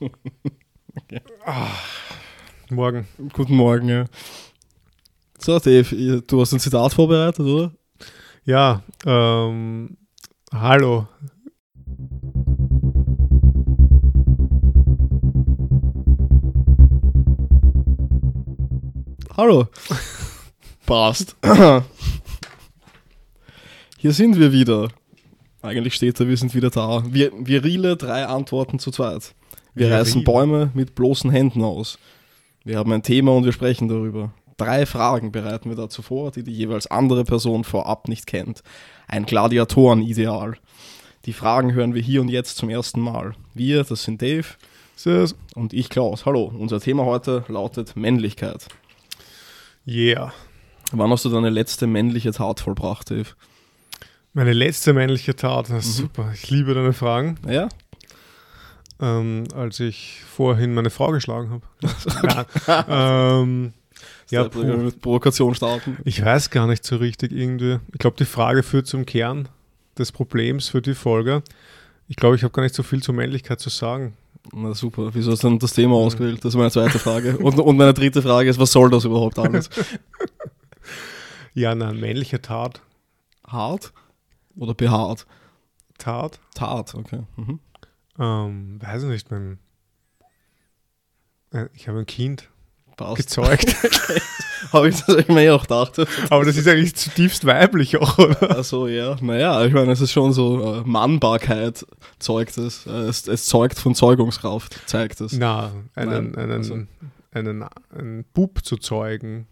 okay. ah, morgen. Guten Morgen, ja. So, Dave, du hast ein Zitat vorbereitet, oder? Ja, ähm, hallo. Hallo. Passt. Hier sind wir wieder. Eigentlich steht da, wir sind wieder da. Wir, virile drei Antworten zu zweit. Wir Viril. reißen Bäume mit bloßen Händen aus. Wir haben ein Thema und wir sprechen darüber. Drei Fragen bereiten wir dazu vor, die die jeweils andere Person vorab nicht kennt. Ein Gladiatoren-Ideal. Die Fragen hören wir hier und jetzt zum ersten Mal. Wir, das sind Dave Servus. und ich Klaus. Hallo, unser Thema heute lautet Männlichkeit. Yeah. Wann hast du deine letzte männliche Tat vollbracht, Dave? Meine letzte männliche Tat, das ist mhm. super. Ich liebe deine Fragen. Ja. Ähm, als ich vorhin meine Frau geschlagen habe. ähm, ja, mit Provokation starten. Ich weiß gar nicht so richtig irgendwie. Ich glaube, die Frage führt zum Kern des Problems für die Folge. Ich glaube, ich habe gar nicht so viel zur Männlichkeit zu sagen. Na super, wieso hast du denn das Thema ausgewählt? Das ist meine zweite Frage. Und, und meine dritte Frage ist, was soll das überhaupt alles? ja, nein, männliche Tat. Hart? Oder behaart? Tat. Tat, okay. Mhm. Ähm, weiß ich nicht, mein, äh, ich habe ein Kind Passt. gezeugt. habe ich das mir auch gedacht. Aber das ist eigentlich zutiefst weiblich auch, oder? Also ja, naja, ich meine, es ist schon so, äh, Mannbarkeit zeugt es. Äh, es. es. zeugt von Zeugungskraft, zeigt es. Na, einen, Nein, einen, also. einen, einen Bub zu zeugen,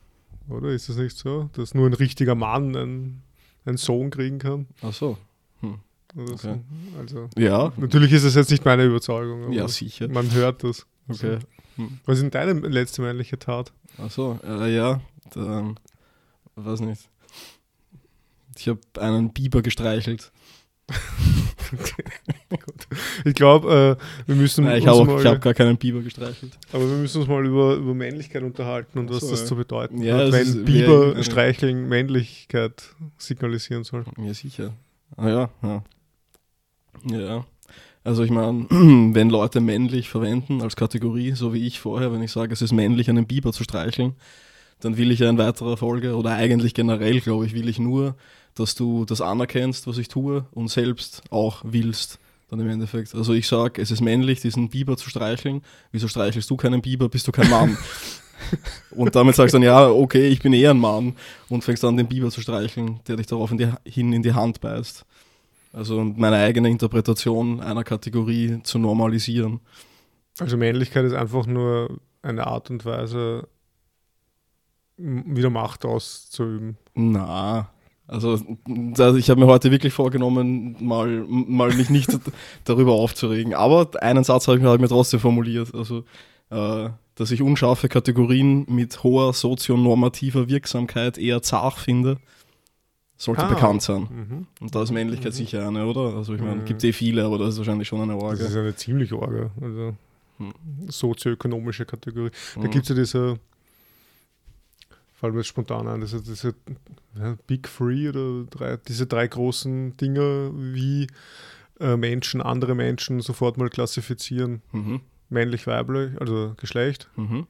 oder? Ist das nicht so? Dass nur ein richtiger Mann einen einen Sohn kriegen kann. Ach so. Hm. Okay. So. Also, ja. Natürlich ist es jetzt nicht meine Überzeugung. ja, sicher. Man hört das. Okay. Hm. Was ist denn deine letzte männliche Tat? Ach so, äh, ja. Dann, weiß nicht. Ich habe einen Biber gestreichelt. ich glaube, äh, wir müssen. Nein, ich habe hab gar keinen Biber gestreichelt. Aber wir müssen uns mal über, über Männlichkeit unterhalten und was so, das ja. zu bedeuten ja, hat, wenn Biber streicheln Männlichkeit signalisieren soll. Ja, sicher. Ah ja, ja. Ja. Also ich meine, wenn Leute männlich verwenden als Kategorie, so wie ich vorher, wenn ich sage, es ist männlich, einen Biber zu streicheln, dann will ich ja in weiterer Folge, oder eigentlich generell, glaube ich, will ich nur dass du das anerkennst, was ich tue und selbst auch willst. Dann im Endeffekt. Also ich sage, es ist männlich, diesen Biber zu streicheln. Wieso streichelst du keinen Biber? Bist du kein Mann? und damit sagst du dann, ja, okay, ich bin eher ein Mann und fängst an, den Biber zu streicheln, der dich darauf in die, hin in die Hand beißt. Also meine eigene Interpretation einer Kategorie zu normalisieren. Also Männlichkeit ist einfach nur eine Art und Weise, wieder Macht auszuüben. Na, also, also ich habe mir heute wirklich vorgenommen, mal, mal mich nicht darüber aufzuregen. Aber einen Satz habe ich, hab ich mir trotzdem formuliert. Also, äh, dass ich unscharfe Kategorien mit hoher sozionormativer Wirksamkeit eher zart finde, sollte ah. bekannt sein. Mhm. Und da ist Männlichkeit mhm. sicher eine, oder? Also ich meine, mhm. gibt eh viele, aber das ist wahrscheinlich schon eine Orga. Das ist eine ziemlich Orga. Also hm. sozioökonomische Kategorie. Da mhm. gibt es ja diese fallen mir jetzt spontan an, diese, diese Big Three oder drei, diese drei großen Dinge, wie äh, Menschen, andere Menschen sofort mal klassifizieren. Mhm. Männlich, weiblich, also Geschlecht, mhm.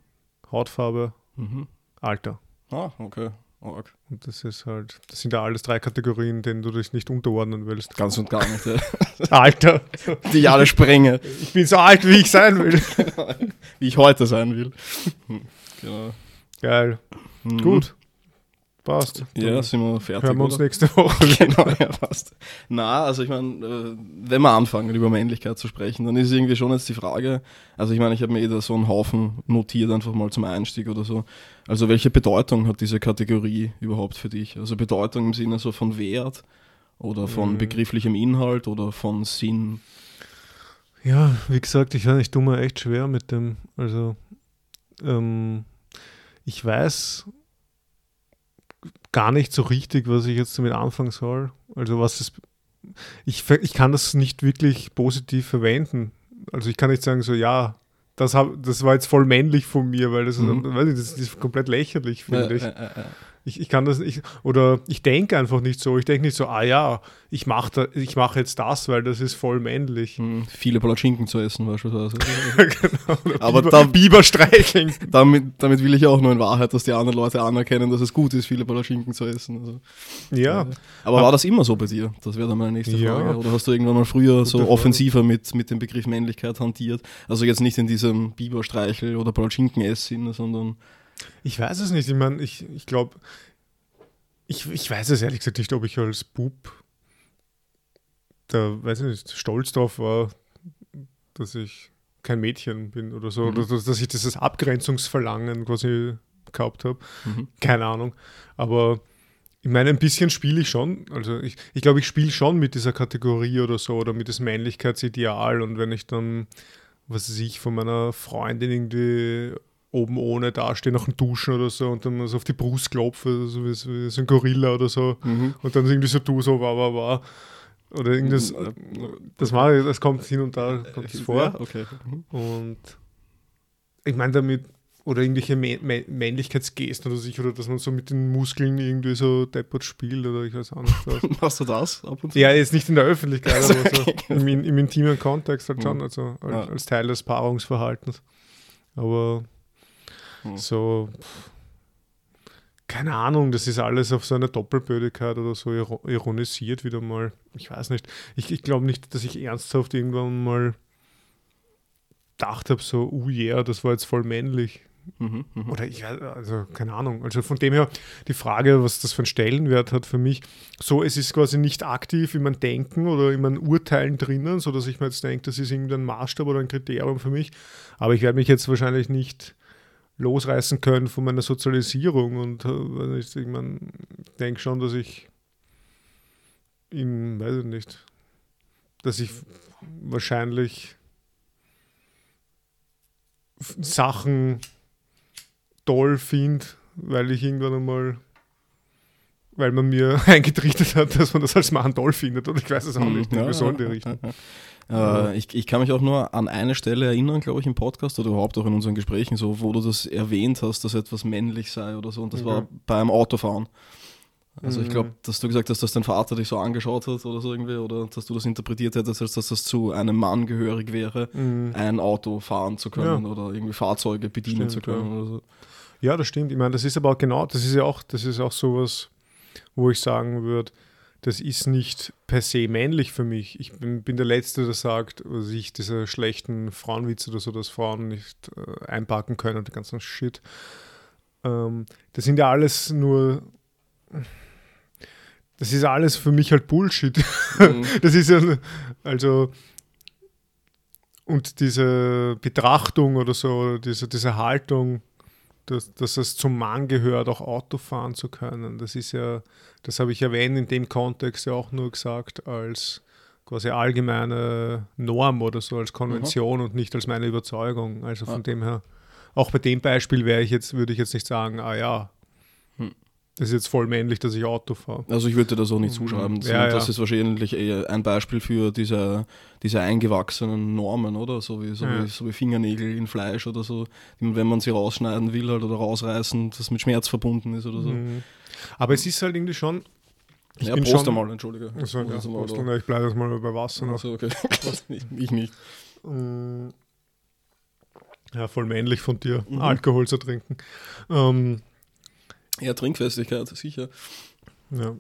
Hautfarbe, mhm. Alter. Ah, okay. Org. Und das ist halt, das sind ja alles drei Kategorien, denen du dich nicht unterordnen willst. Ganz und gar nicht. Ja. Alter. Die ich alle sprenge. Ich bin so alt, wie ich sein will. wie ich heute sein will. Hm, genau. Geil. Mhm. Gut. Passt. Ja, sind wir fertig. Hören wir uns oder? nächste Woche. genau, ja, passt. Na, also ich meine, äh, wenn wir anfangen, über Männlichkeit zu sprechen, dann ist irgendwie schon jetzt die Frage, also ich meine, ich habe mir eh da so einen Haufen notiert, einfach mal zum Einstieg oder so. Also welche Bedeutung hat diese Kategorie überhaupt für dich? Also Bedeutung im Sinne so von Wert oder von mhm. begrifflichem Inhalt oder von Sinn? Ja, wie gesagt, ich, ich tue mir echt schwer mit dem, also ähm, ich weiß gar nicht so richtig, was ich jetzt damit anfangen soll. Also was es, ich, ich kann das nicht wirklich positiv verwenden. Also ich kann nicht sagen so, ja, das, hab, das war jetzt voll männlich von mir, weil das, mhm. ist, weiß ich, das ist komplett lächerlich, finde ja, ich. Ja, ja, Ich, ich kann das nicht, oder ich denke einfach nicht so. Ich denke nicht so, ah ja, ich mache mach jetzt das, weil das ist voll männlich. Hm, viele Palatschinken zu essen beispielsweise. genau. Aber Biber, da- Biber streicheln. damit, damit will ich auch nur in Wahrheit, dass die anderen Leute anerkennen, dass es gut ist, viele Palatschinken zu essen. Also, Ja, Aber war das immer so bei dir? Das wäre dann meine nächste Ja. Frage. Oder hast du irgendwann mal früher so offensiver mit, mit dem Begriff Männlichkeit hantiert? Also jetzt nicht in diesem Biberstreichel oder Palatschinken-Ess-Sinne, sondern ich weiß es nicht. Ich meine, ich, ich glaube, ich, ich weiß es ehrlich gesagt nicht, ob ich als Bub da, weiß ich nicht, stolz drauf war, dass ich kein Mädchen bin oder so. Mhm. Oder dass, dass ich dieses Abgrenzungsverlangen quasi gehabt habe. mhm. Keine Ahnung. Aber ich meine, ein bisschen spiele ich schon. Also ich, ich glaube, ich spiele schon mit dieser Kategorie oder so oder mit diesem Männlichkeitsideal. Und wenn ich dann, was weiß ich, von meiner Freundin irgendwie oben ohne dastehe nach dem Duschen oder so und dann so auf die Brust klopfe, so wie, so wie so ein Gorilla oder so. Mhm. Und dann irgendwie so du, so wa, wa, wa. Oder irgendwas. Mhm. Das, ich, das kommt hin und da kommt das vor. Ja, okay. Mhm. Und ich meine damit, oder irgendwelche Mä Mä Männlichkeitsgesten oder sich, oder dass man so mit den Muskeln irgendwie so deppert spielt oder ich weiß auch nicht was. Machst du das ab und zu? ja, jetzt nicht in der Öffentlichkeit, aber so Okay. im, im intimen Kontext halt schon, Mhm. also als, Ja. als Teil des Paarungsverhaltens. Aber Mhm. so, keine Ahnung, das ist alles auf so eine Doppelbödigkeit oder so iro- ironisiert wieder mal. Ich weiß nicht. Ich, ich glaube nicht, dass ich ernsthaft irgendwann mal gedacht habe, so, oh yeah, das war jetzt voll männlich. Mhm. Mhm. Oder ich weiß, also keine Ahnung. Also von dem her die Frage, was das für einen Stellenwert hat für mich, so es ist quasi nicht aktiv in meinem Denken oder in meinen Urteilen drinnen, sodass ich mir jetzt denke, das ist irgendein Maßstab oder ein Kriterium für mich. Aber ich werde mich jetzt wahrscheinlich nicht losreißen können von meiner Sozialisierung und äh, nicht, ich meine, denke schon, dass ich in, weiß ich nicht, dass ich wahrscheinlich Sachen toll finde, weil ich irgendwann einmal, weil man mir eingetrichtert hat, dass man das als Mann toll findet. Und ich weiß es auch Mhm. nicht, irgendwie so in die Richtung. Äh, ich, ich kann mich auch nur an eine Stelle erinnern, glaube ich, im Podcast oder überhaupt auch in unseren Gesprächen, so, wo du das erwähnt hast, dass etwas männlich sei oder so. Und das Mhm. war beim Autofahren. Also ich Mhm. glaube, dass du gesagt hast, dass dein Vater dich so angeschaut hat oder so irgendwie, oder dass du das interpretiert hättest, als dass das zu einem Mann gehörig wäre, Mhm. ein Auto fahren zu können oder irgendwie Fahrzeuge bedienen Stimmt, zu können ja. oder so. Ja, das stimmt. Ich meine, das ist aber auch genau, das ist ja auch, das ist auch sowas, wo ich sagen würde, das ist nicht per se männlich für mich. Ich bin, bin der Letzte, der sagt, was ich diese schlechten Frauenwitze oder so, dass Frauen nicht äh, einpacken können und den ganzen Shit. Ähm, das sind ja alles nur. Das ist alles für mich halt Bullshit. Mhm. Das ist ja, also, und diese Betrachtung oder so, oder diese, diese Haltung, dass, dass es zum Mann gehört, auch Auto fahren zu können, das ist ja, das habe ich erwähnt in dem Kontext ja auch nur gesagt als quasi allgemeine Norm oder so, als Konvention und nicht als meine Überzeugung. Also von Ah. dem her, auch bei dem Beispiel wäre ich jetzt, würde ich jetzt nicht sagen, ah ja, Hm. Das ist jetzt voll männlich, dass ich Auto fahre. Also ich würde dir das auch nicht zuschreiben. Mhm. Ja, Das ja. ist wahrscheinlich eher ein Beispiel für diese, diese eingewachsenen Normen, oder? So wie, so, Ja. wie, so wie Fingernägel in Fleisch oder so. Wenn man sie rausschneiden will halt, oder rausreißen, das mit Schmerz verbunden ist oder so. Mhm. Aber es ist halt irgendwie schon. Ich ja, bin schon, einmal, entschuldige. Also, ja, Prost einmal, Prost, oder? ich bleibe jetzt mal bei Wasser noch. Also, okay. ich, ich nicht. Mm. Ja, voll männlich von dir, Mhm. Alkohol zu trinken. Ähm, Ja, Trinkfestigkeit, sicher. ja.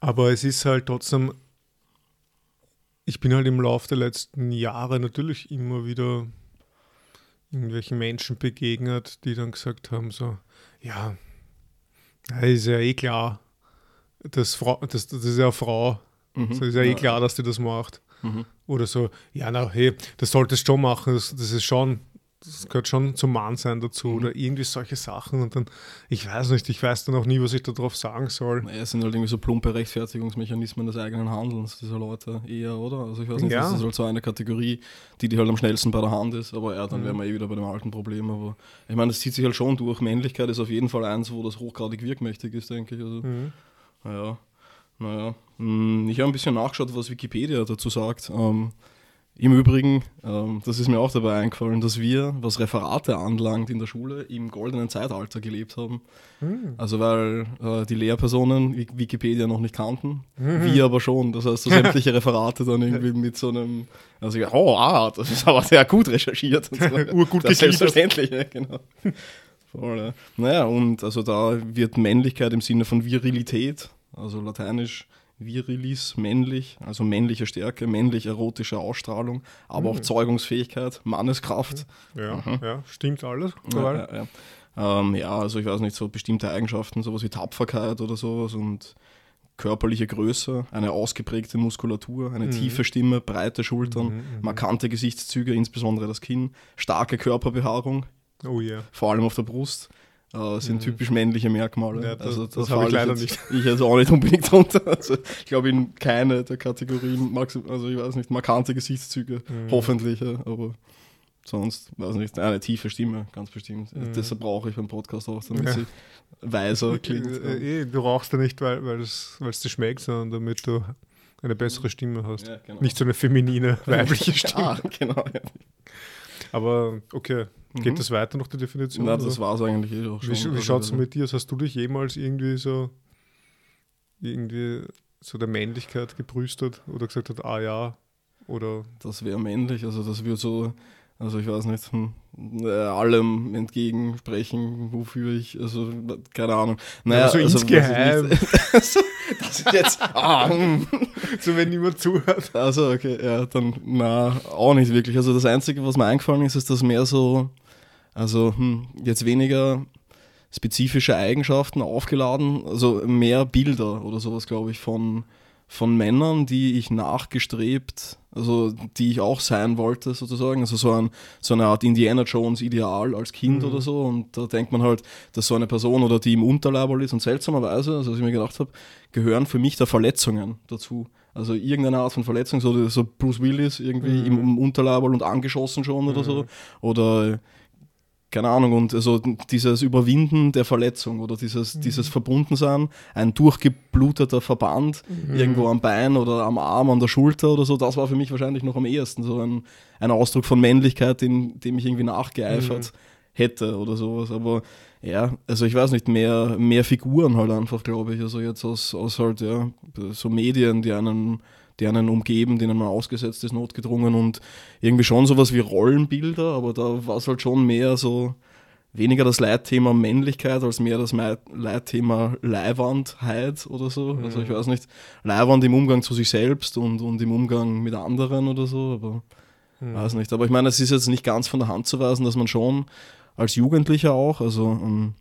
Aber es ist halt trotzdem, ich bin halt im Laufe der letzten Jahre natürlich immer wieder irgendwelchen Menschen begegnet, die dann gesagt haben, so, ja, ist ja eh klar, das, Frau, das, das ist ja eine Frau, Mhm. so ist ja eh klar, dass die das macht. Mhm. Oder so, ja, na, hey, das solltest du schon machen, das, das ist schon, das gehört schon zum Mann sein dazu Mhm. oder irgendwie solche Sachen und dann, ich weiß nicht, ich weiß dann auch nie, was ich darauf sagen soll. Naja, es sind halt irgendwie so plumpe Rechtfertigungsmechanismen des eigenen Handelns dieser Leute eher, oder? Also ich weiß nicht, Ja. das ist halt so eine Kategorie, die die halt am schnellsten bei der Hand ist, aber ja, dann Mhm. wären wir eh wieder bei dem alten Problem, aber ich meine, das zieht sich halt schon durch. Männlichkeit ist auf jeden Fall eins, wo das hochgradig wirkmächtig ist, denke ich. Also, Mhm. naja, naja. Hm, Ich habe ein bisschen nachgeschaut, was Wikipedia dazu sagt. Ähm, Im Übrigen, ähm, das ist mir auch dabei eingefallen, dass wir, was Referate anlangt in der Schule, im goldenen Zeitalter gelebt haben. Mhm. Also weil äh, die Lehrpersonen Wikipedia noch nicht kannten, mhm. wir aber schon. Das heißt, so sämtliche Referate dann irgendwie mit so einem, also oh, ah, das ist aber sehr gut recherchiert. Und so. Urgut das selbstverständlich, ja, genau. Voll, ja. Naja, und also da wird Männlichkeit im Sinne von Virilität, also lateinisch Virilis, männlich, also männliche Stärke, männlich erotische Ausstrahlung, aber mhm. auch Zeugungsfähigkeit, Manneskraft. Ja, mhm. ja stimmt alles. Ja, ja, ja. Ähm, ja, also ich weiß nicht, so bestimmte Eigenschaften, sowas wie Tapferkeit oder sowas und körperliche Größe, eine ausgeprägte Muskulatur, eine mhm. tiefe Stimme, breite Schultern, mhm, mhm. markante Gesichtszüge, insbesondere das Kinn, starke Körperbehaarung, oh yeah. vor allem auf der Brust. Uh, sind mhm. typisch männliche Merkmale. Ja, das, also, das, das habe ich leider nicht. Ich jetzt auch nicht unbedingt drunter. Also, ich glaube, in keine der Kategorien, also ich weiß nicht, markante Gesichtszüge, mhm. hoffentlich, aber sonst, weiß nicht, eine tiefe Stimme, ganz bestimmt. Mhm. Deshalb brauche ich beim Podcast auch, damit ja. sie weiser klingt. Äh, äh, du rauchst ja nicht, weil, weil es dir schmeckt, sondern damit du eine bessere Stimme hast. Ja, genau. Nicht so eine feminine, weibliche Stimme. ah, genau. Ja. Aber okay, geht mhm. das weiter noch die Definition? Nein, das war es eigentlich eh auch schon. Wie, wie schaut es mit dir? Hast du dich jemals irgendwie so irgendwie so der Männlichkeit gebrüstet oder gesagt hat, ah ja, oder? Das wäre männlich, also das würde so also ich weiß nicht, hm, äh, allem entgegensprechen, wofür ich, also keine Ahnung. Naja, also, also insgeheim. das ist jetzt, ah, hm. so wenn niemand zuhört. Also okay, ja, dann na, auch nicht wirklich. Also das Einzige, was mir eingefallen ist, ist, dass mehr so, also hm, jetzt weniger spezifische Eigenschaften aufgeladen, also mehr Bilder oder sowas, glaube ich, von von Männern, die ich nachgestrebt, also die ich auch sein wollte sozusagen, also so, ein, so eine Art Indiana Jones Ideal als Kind mhm. oder so und da denkt man halt, dass so eine Person oder die im Unterleibel ist und seltsamerweise, also was ich mir gedacht habe, gehören für mich da Verletzungen dazu. Also irgendeine Art von Verletzung, so, so Bruce Willis irgendwie mhm. im Unterleibel und angeschossen schon mhm. oder so oder keine Ahnung, und also dieses Überwinden der Verletzung oder dieses, mhm. dieses Verbundensein, ein durchgebluteter Verband mhm. irgendwo am Bein oder am Arm, an der Schulter oder so, das war für mich wahrscheinlich noch am ehesten so ein, ein Ausdruck von Männlichkeit, dem, dem ich irgendwie nachgeeifert mhm. hätte oder sowas. Aber ja, also ich weiß nicht, mehr, mehr Figuren halt einfach, glaube ich. Also jetzt aus, aus halt, ja, so Medien, die einen die einen umgeben, denen man ausgesetzt ist, notgedrungen und irgendwie schon sowas wie Rollenbilder, aber da war es halt schon mehr so, weniger das Leitthema Männlichkeit als mehr das Leitthema Leihwandheit oder so. Mhm. Also ich weiß nicht, Leihwand im Umgang zu sich selbst und, und im Umgang mit anderen oder so, aber mhm. weiß nicht. Aber ich meine, es ist jetzt nicht ganz von der Hand zu weisen, dass man schon als Jugendlicher auch, also ähm,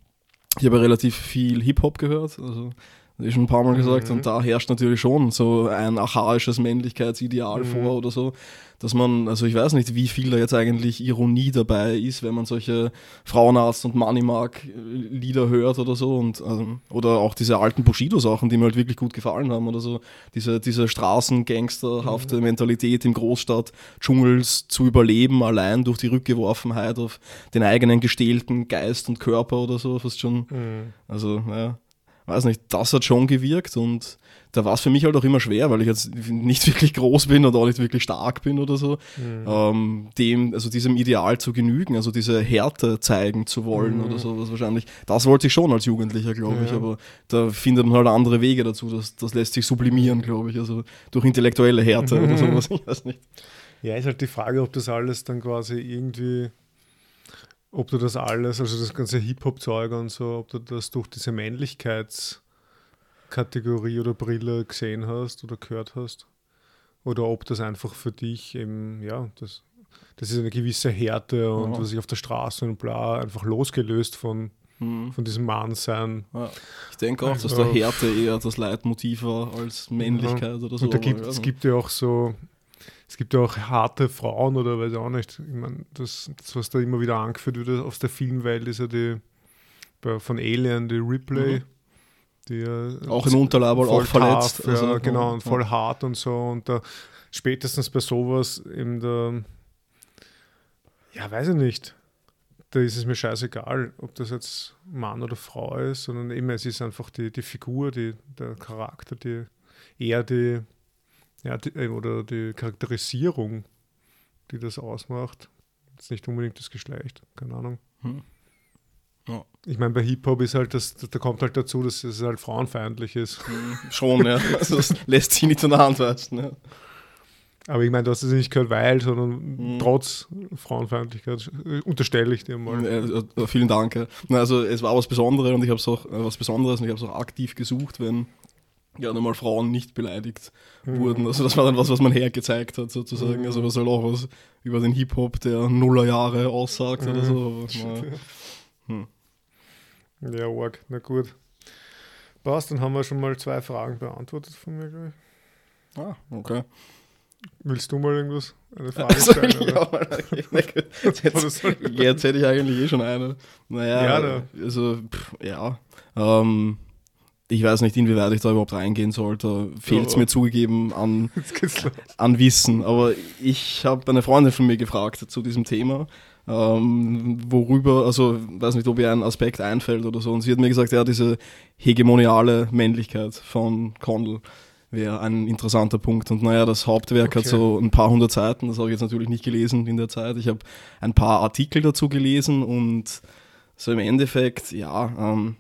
ich habe relativ viel Hip-Hop gehört, also das ist schon ein paar Mal gesagt. Mhm. Und da herrscht natürlich schon so ein archaisches Männlichkeitsideal mhm. vor oder so, dass man, also ich weiß nicht, wie viel da jetzt eigentlich Ironie dabei ist, wenn man solche Frauenarzt- und Moneymark-Lieder hört oder so. Und, also, oder auch diese alten Bushido-Sachen, die mir halt wirklich gut gefallen haben oder so. Diese, diese Straßengangsterhafte mhm. Mentalität im Großstadt, Dschungels zu überleben, allein durch die Rückgeworfenheit auf den eigenen gestählten Geist und Körper oder so, fast schon. Mhm. Also, ja weiß nicht, das hat schon gewirkt und da war es für mich halt auch immer schwer, weil ich jetzt nicht wirklich groß bin und auch nicht wirklich stark bin oder so, mhm. ähm, dem, also diesem Ideal zu genügen, also diese Härte zeigen zu wollen mhm. oder sowas wahrscheinlich. Das wollte ich schon als Jugendlicher, glaube ja. ich, aber da findet man halt andere Wege dazu, das, das lässt sich sublimieren, glaube ich, also durch intellektuelle Härte mhm. oder sowas, ich weiß nicht. Ja, ist halt die Frage, ob das alles dann quasi irgendwie ob du das alles, also das ganze Hip-Hop-Zeug und so, ob du das durch diese Männlichkeitskategorie oder Brille gesehen hast oder gehört hast. Oder ob das einfach für dich eben, ja, das, das ist eine gewisse Härte und ja. was ich auf der Straße und bla, einfach losgelöst von, mhm. von diesem Mannsein. Ja. Ich denke auch, also, dass der Härte eher das Leitmotiv war als Männlichkeit ja. oder so. Und da gibt, es gibt ja auch so, es gibt ja auch harte Frauen oder weiß ich auch nicht. Ich meine, das, das, was da immer wieder angeführt wird aus der Filmwelt, ist ja die von Alien, die Ripley. Mhm. Die, auch im Unterleibel auch verletzt. Tough, also, ja, genau, und voll ja. hart und so. Und da spätestens bei sowas in der, ja, weiß ich nicht. Da ist es mir scheißegal, ob das jetzt Mann oder Frau ist, sondern immer, es ist einfach die, die Figur, die, der Charakter, die eher die, ja, die, äh, oder die Charakterisierung die das ausmacht. Jetzt nicht unbedingt das Geschlecht, keine Ahnung. Hm. Ja. Ich meine, bei Hip-Hop ist halt das, da kommt halt dazu, dass es halt frauenfeindlich ist. Hm, Schon, ja. Also das lässt sich nicht von der Hand weisen. Ja. Aber ich meine, du hast es nicht gehört, weil, sondern Mhm. trotz Frauenfeindlichkeit äh, unterstelle ich dir mal. Äh, äh, vielen Dank. Ja. Also es war was Besonderes und ich habe es auch äh, was Besonderes und ich habe es auch aktiv gesucht, wenn ja normal Frauen nicht beleidigt Mhm. wurden. Also das war dann was, was man hergezeigt hat sozusagen. Mhm. Also was halt auch was über den Hip-Hop der Nullerjahre aussagt oder Mhm. so. Aber, na, hm. Ja, arg, na gut. Passt, dann haben wir schon mal zwei Fragen beantwortet von mir, glaube ich. Ah, okay. Willst du mal irgendwas? Eine Frage Also, stellen? oder? ja, jetzt, jetzt hätte ich eigentlich eh schon eine. Naja, Ja, da. also, pff, ja. Ähm, ich weiß nicht, inwieweit ich da überhaupt reingehen sollte. Fehlt es mir zugegeben an, an Wissen. Aber ich habe eine Freundin von mir gefragt zu diesem Thema. Ähm, worüber, also weiß nicht, ob ihr ein Aspekt einfällt oder so. Und sie hat mir gesagt, ja, diese hegemoniale Männlichkeit von Condell wäre ein interessanter Punkt. Und naja, das Hauptwerk hat Okay. so ein paar hundert Seiten, das habe ich jetzt natürlich nicht gelesen in der Zeit. Ich habe ein paar Artikel dazu gelesen und so im Endeffekt, ja, ähm,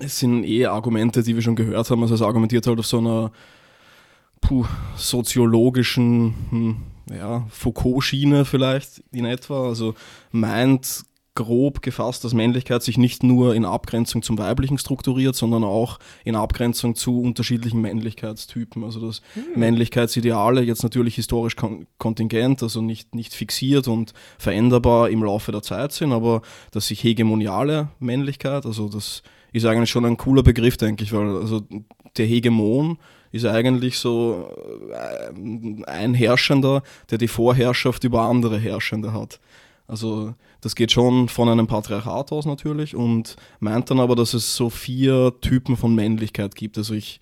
es sind eh Argumente, die wir schon gehört haben. Also es argumentiert halt auf so einer puh, soziologischen, hm, ja, Foucault-Schiene vielleicht in etwa. Also meint grob gefasst, dass Männlichkeit sich nicht nur in Abgrenzung zum Weiblichen strukturiert, sondern auch in Abgrenzung zu unterschiedlichen Männlichkeitstypen. Also dass Männlichkeitsideale jetzt natürlich historisch kon kontingent, also nicht, nicht fixiert und veränderbar im Laufe der Zeit sind, aber dass sich hegemoniale Männlichkeit, also das ist eigentlich schon ein cooler Begriff, denke ich, weil also der Hegemon ist eigentlich so äh, ein Herrschender, der die Vorherrschaft über andere Herrschende hat. Also das geht schon von einem Patriarchat aus natürlich und meint dann aber, dass es so vier Typen von Männlichkeit gibt. Also ich,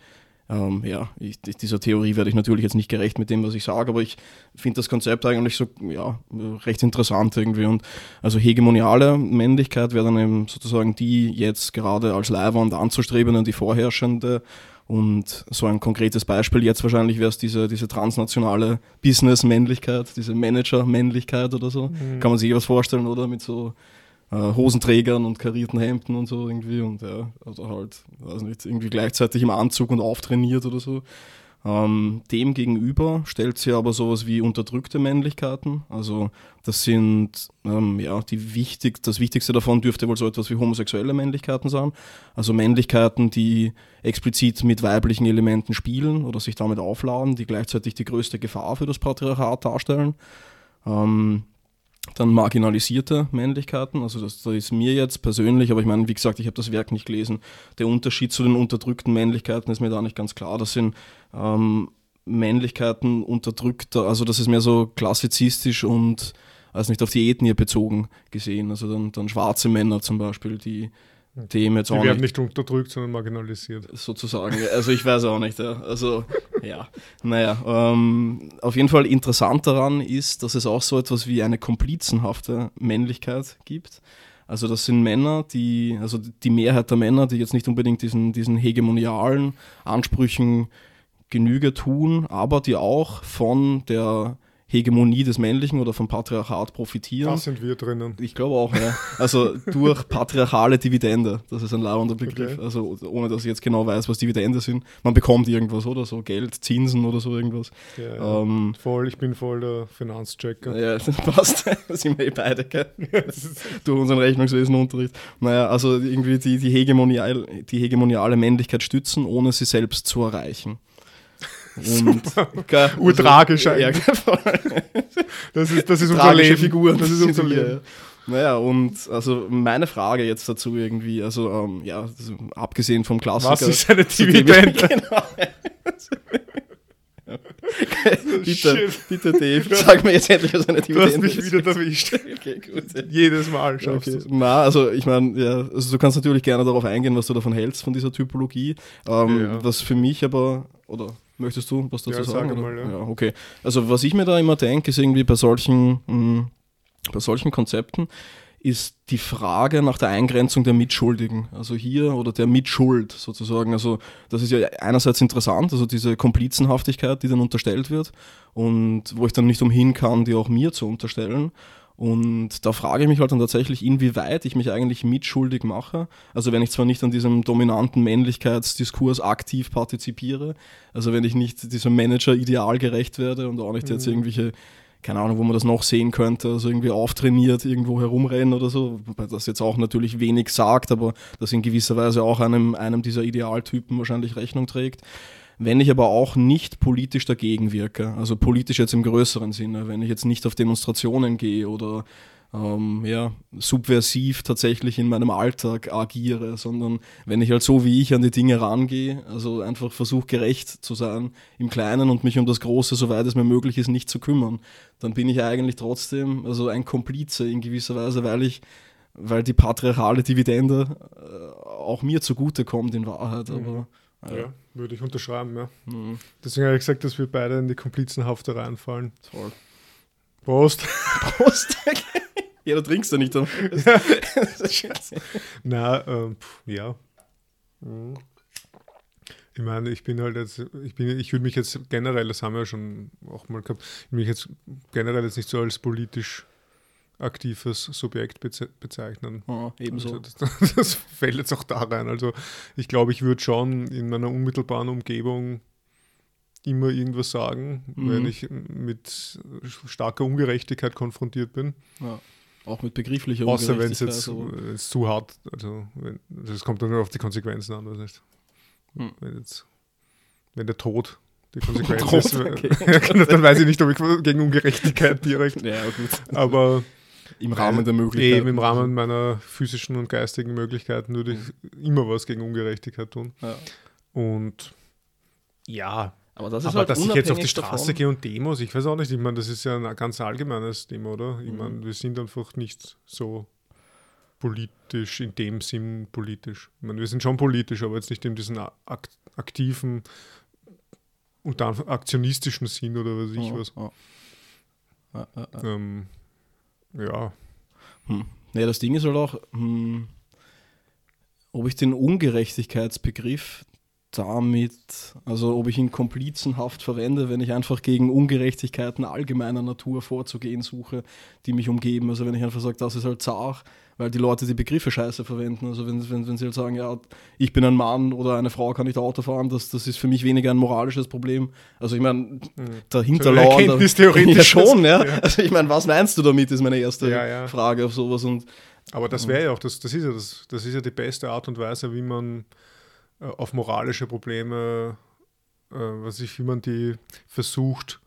ähm, ja, ich, dieser Theorie werde ich natürlich jetzt nicht gerecht mit dem, was ich sage, aber ich finde das Konzept eigentlich so, ja, recht interessant irgendwie. Und also hegemoniale Männlichkeit wäre dann eben sozusagen die jetzt gerade als Leihwand anzustrebende, die vorherrschende. Und so ein konkretes Beispiel jetzt wahrscheinlich wäre es diese, diese transnationale Business-Männlichkeit, diese Manager-Männlichkeit oder so. Mhm. Kann man sich was vorstellen, oder? Mit so äh, Hosenträgern und karierten Hemden und so irgendwie und ja, also halt, weiß nicht, irgendwie gleichzeitig im Anzug und auftrainiert oder so. Ähm, dem gegenüber stellt sie aber sowas wie unterdrückte Männlichkeiten. Also das sind, ähm, ja, die wichtig, das Wichtigste davon dürfte wohl so etwas wie homosexuelle Männlichkeiten sein. Also Männlichkeiten, die explizit mit weiblichen Elementen spielen oder sich damit aufladen, die gleichzeitig die größte Gefahr für das Patriarchat darstellen. Ähm, dann marginalisierte Männlichkeiten, also das, da ist mir jetzt persönlich, aber ich meine, wie gesagt, ich habe das Werk nicht gelesen, der Unterschied zu den unterdrückten Männlichkeiten ist mir da nicht ganz klar. Das sind ähm, Männlichkeiten unterdrückter, also das ist mehr so klassizistisch und also nicht auf die Ethnie bezogen gesehen. Also dann, dann schwarze Männer zum Beispiel, die dem jetzt Die auch werden nicht nicht unterdrückt, sondern marginalisiert. sozusagen. Also ich weiß auch nicht. Ja. Also ja, naja. Ähm, auf jeden Fall interessant daran ist, dass es auch so etwas wie eine komplizenhafte Männlichkeit gibt. Also das sind Männer, die, also die Mehrheit der Männer, die jetzt nicht unbedingt diesen, diesen hegemonialen Ansprüchen Genüge tun, aber die auch von der Hegemonie des Männlichen oder vom Patriarchat profitieren. Da sind wir drinnen. Ich glaube auch, ja. Also durch patriarchale Dividende. Das ist ein lauernder Begriff. Okay. Also ohne dass ich jetzt genau weiß, was Dividende sind. Man bekommt irgendwas oder so, Geld, Zinsen oder so irgendwas. Ja, ja. Ähm, Voll, ich bin voll der Finanzchecker. ja, das passt. Das sind wir eh beide, gell? Durch unseren Rechnungswesenunterricht. Naja, also irgendwie die, die, hegemonial, die hegemoniale Männlichkeit stützen, ohne sie selbst zu erreichen. Und, gell, Urtragisch ja, eigentlich. Das ist, das ist unser tragische Leben. Figuren. Das ist unser Leben. ja. Naja, und also meine Frage jetzt dazu irgendwie, also ähm, ja, also, abgesehen vom Klassiker. Was ist eine Dividende? genau. bitte, bitte Dave, sag mir jetzt endlich, was eine Du hast mich ist. wieder erwischt. Okay, gut. Jedes Mal schaffst Okay. du Na, also ich meine, ja, also du kannst natürlich gerne darauf eingehen, was du davon hältst, von dieser Typologie. Ähm, Ja. Was für mich aber, oder möchtest du was dazu Ja, sagen? sag mal, ja. okay. Also was ich mir da immer denke, ist irgendwie bei solchen, mh, bei solchen Konzepten, ist die Frage nach der Eingrenzung der Mitschuldigen. Also hier oder der Mitschuld sozusagen. Also das ist ja einerseits interessant, also diese Komplizenhaftigkeit, die dann unterstellt wird und wo ich dann nicht umhin kann, die auch mir zu unterstellen. Und da frage ich mich halt dann tatsächlich, inwieweit ich mich eigentlich mitschuldig mache. Also wenn ich zwar nicht an diesem dominanten Männlichkeitsdiskurs aktiv partizipiere, also wenn ich nicht diesem Manager-Ideal gerecht werde und auch nicht jetzt mhm. irgendwelche keine Ahnung, wo man das noch sehen könnte, also irgendwie auftrainiert, irgendwo herumrennen oder so, wobei das jetzt auch natürlich wenig sagt, aber das in gewisser Weise auch einem, einem dieser Idealtypen wahrscheinlich Rechnung trägt. Wenn ich aber auch nicht politisch dagegen wirke, also politisch jetzt im größeren Sinne, wenn ich jetzt nicht auf Demonstrationen gehe oder ähm, ja, subversiv tatsächlich in meinem Alltag agiere, sondern wenn ich halt so wie ich an die Dinge rangehe, also einfach versuche gerecht zu sein im Kleinen und mich um das Große, soweit es mir möglich ist, nicht zu kümmern, dann bin ich eigentlich trotzdem also ein Komplize in gewisser Weise, weil ich weil die patriarchale Dividende äh, auch mir zugute kommt in Wahrheit. Aber, ja, ja würde ich unterschreiben, ja. Mhm. Deswegen habe ich gesagt, dass wir beide in die Komplizenhafte reinfallen. Toll. Prost. Prost. ja, du trinkst ja nicht. das ist scheiße. Na, ähm, ja. Mhm. Ich meine, ich bin halt jetzt, ich bin, ich würde mich jetzt generell, das haben wir ja schon auch mal gehabt, ich mich jetzt generell jetzt nicht so als politisch aktives Subjekt bezeichnen. Oh, ebenso. Das, das, fällt jetzt auch da rein. Also ich glaube, ich würde schon in meiner unmittelbaren Umgebung immer irgendwas sagen, mhm. wenn ich mit starker Ungerechtigkeit konfrontiert bin. Ja. Auch mit begrifflicher Außer wenn es jetzt wenn's zu hart, also wenn, das kommt dann nur auf die Konsequenzen an, weiß nicht. Hm. Wenn, jetzt, wenn der Tod die Konsequenz ist, okay. dann weiß ich nicht, ob ich gegen Ungerechtigkeit direkt. ja. Aber im Rahmen der Möglichkeiten. Eben im Rahmen meiner physischen und geistigen Möglichkeiten würde ich mhm. immer was gegen Ungerechtigkeit tun. Ja. Und ja, aber, das ist aber halt dass ich jetzt auf die Straße davon. gehe und Demos, ich weiß auch nicht, ich meine, das ist ja ein ganz allgemeines Thema, oder? Ich mhm. meine, wir sind einfach nicht so politisch, in dem Sinn politisch. Ich meine, wir sind schon politisch, aber jetzt nicht in diesem aktiven und aktionistischen Sinn oder was ich oh, was. Oh. Ja, ja, ja. Ähm, ja. Hm. Naja, das Ding ist halt auch, hm, ob ich den Ungerechtigkeitsbegriff damit, also ob ich ihn komplizenhaft verwende, wenn ich einfach gegen Ungerechtigkeiten allgemeiner Natur vorzugehen suche, die mich umgeben. Also wenn ich einfach sage, das ist halt zart, weil die Leute die Begriffe scheiße verwenden. Also wenn, wenn, wenn sie halt sagen, ja, ich bin ein Mann oder eine Frau, kann nicht Auto fahren, das, das ist für mich weniger ein moralisches Problem. Also ich meine, mhm. dahinter lauern... Ja schon, ja. ja. Also ich meine, was meinst du damit, ist meine erste ja, ja. Frage auf sowas. Und, Aber das wäre ja auch, das, das, ist ja das, das ist ja die beste Art und Weise, wie man äh, auf moralische Probleme, äh, was ich, wie man die versucht,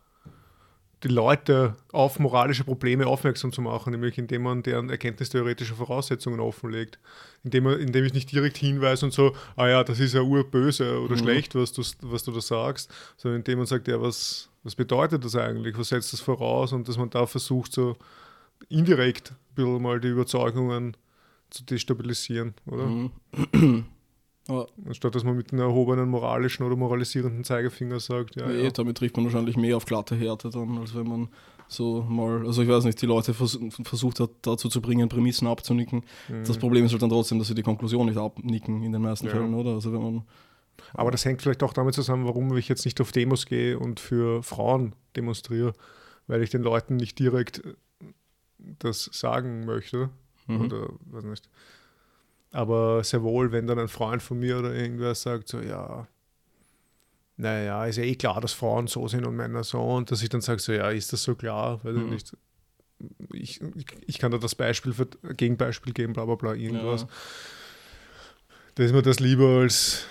die Leute auf moralische Probleme aufmerksam zu machen, nämlich indem man deren erkenntnistheoretische Voraussetzungen offenlegt. Indem, man, indem ich nicht direkt hinweise und so, ah ja, das ist ja urböse oder mhm. schlecht, was du, was du da sagst, sondern indem man sagt, ja, was, was bedeutet das eigentlich, was setzt das voraus und dass man da versucht, so indirekt ein bisschen mal die Überzeugungen zu destabilisieren, oder? Mhm. Ja. Anstatt dass man mit einem erhobenen moralischen oder moralisierenden Zeigefinger sagt, ja, nee, ja. damit trifft man wahrscheinlich mehr auf glatte Härte dann, als wenn man so mal, also ich weiß nicht, die Leute vers versucht hat, dazu zu bringen, Prämissen abzunicken. Mhm. Das Problem ist halt dann trotzdem, dass sie die Konklusion nicht abnicken in den meisten ja. Fällen, oder? Also wenn man aber das hängt vielleicht auch damit zusammen, warum ich jetzt nicht auf Demos gehe und für Frauen demonstriere, weil ich den Leuten nicht direkt das sagen möchte. Mhm. Oder weiß nicht. Aber sehr wohl, wenn dann ein Freund von mir oder irgendwer sagt, so, ja, naja, ist ja eh klar, dass Frauen so sind und Männer so, und dass ich dann sage, so, ja, ist das so klar? Weiß mhm. ich nicht. Ich, ich, kann da das Beispiel für Gegenbeispiel geben, bla bla bla, irgendwas. Ja. Da ist mir das lieber als,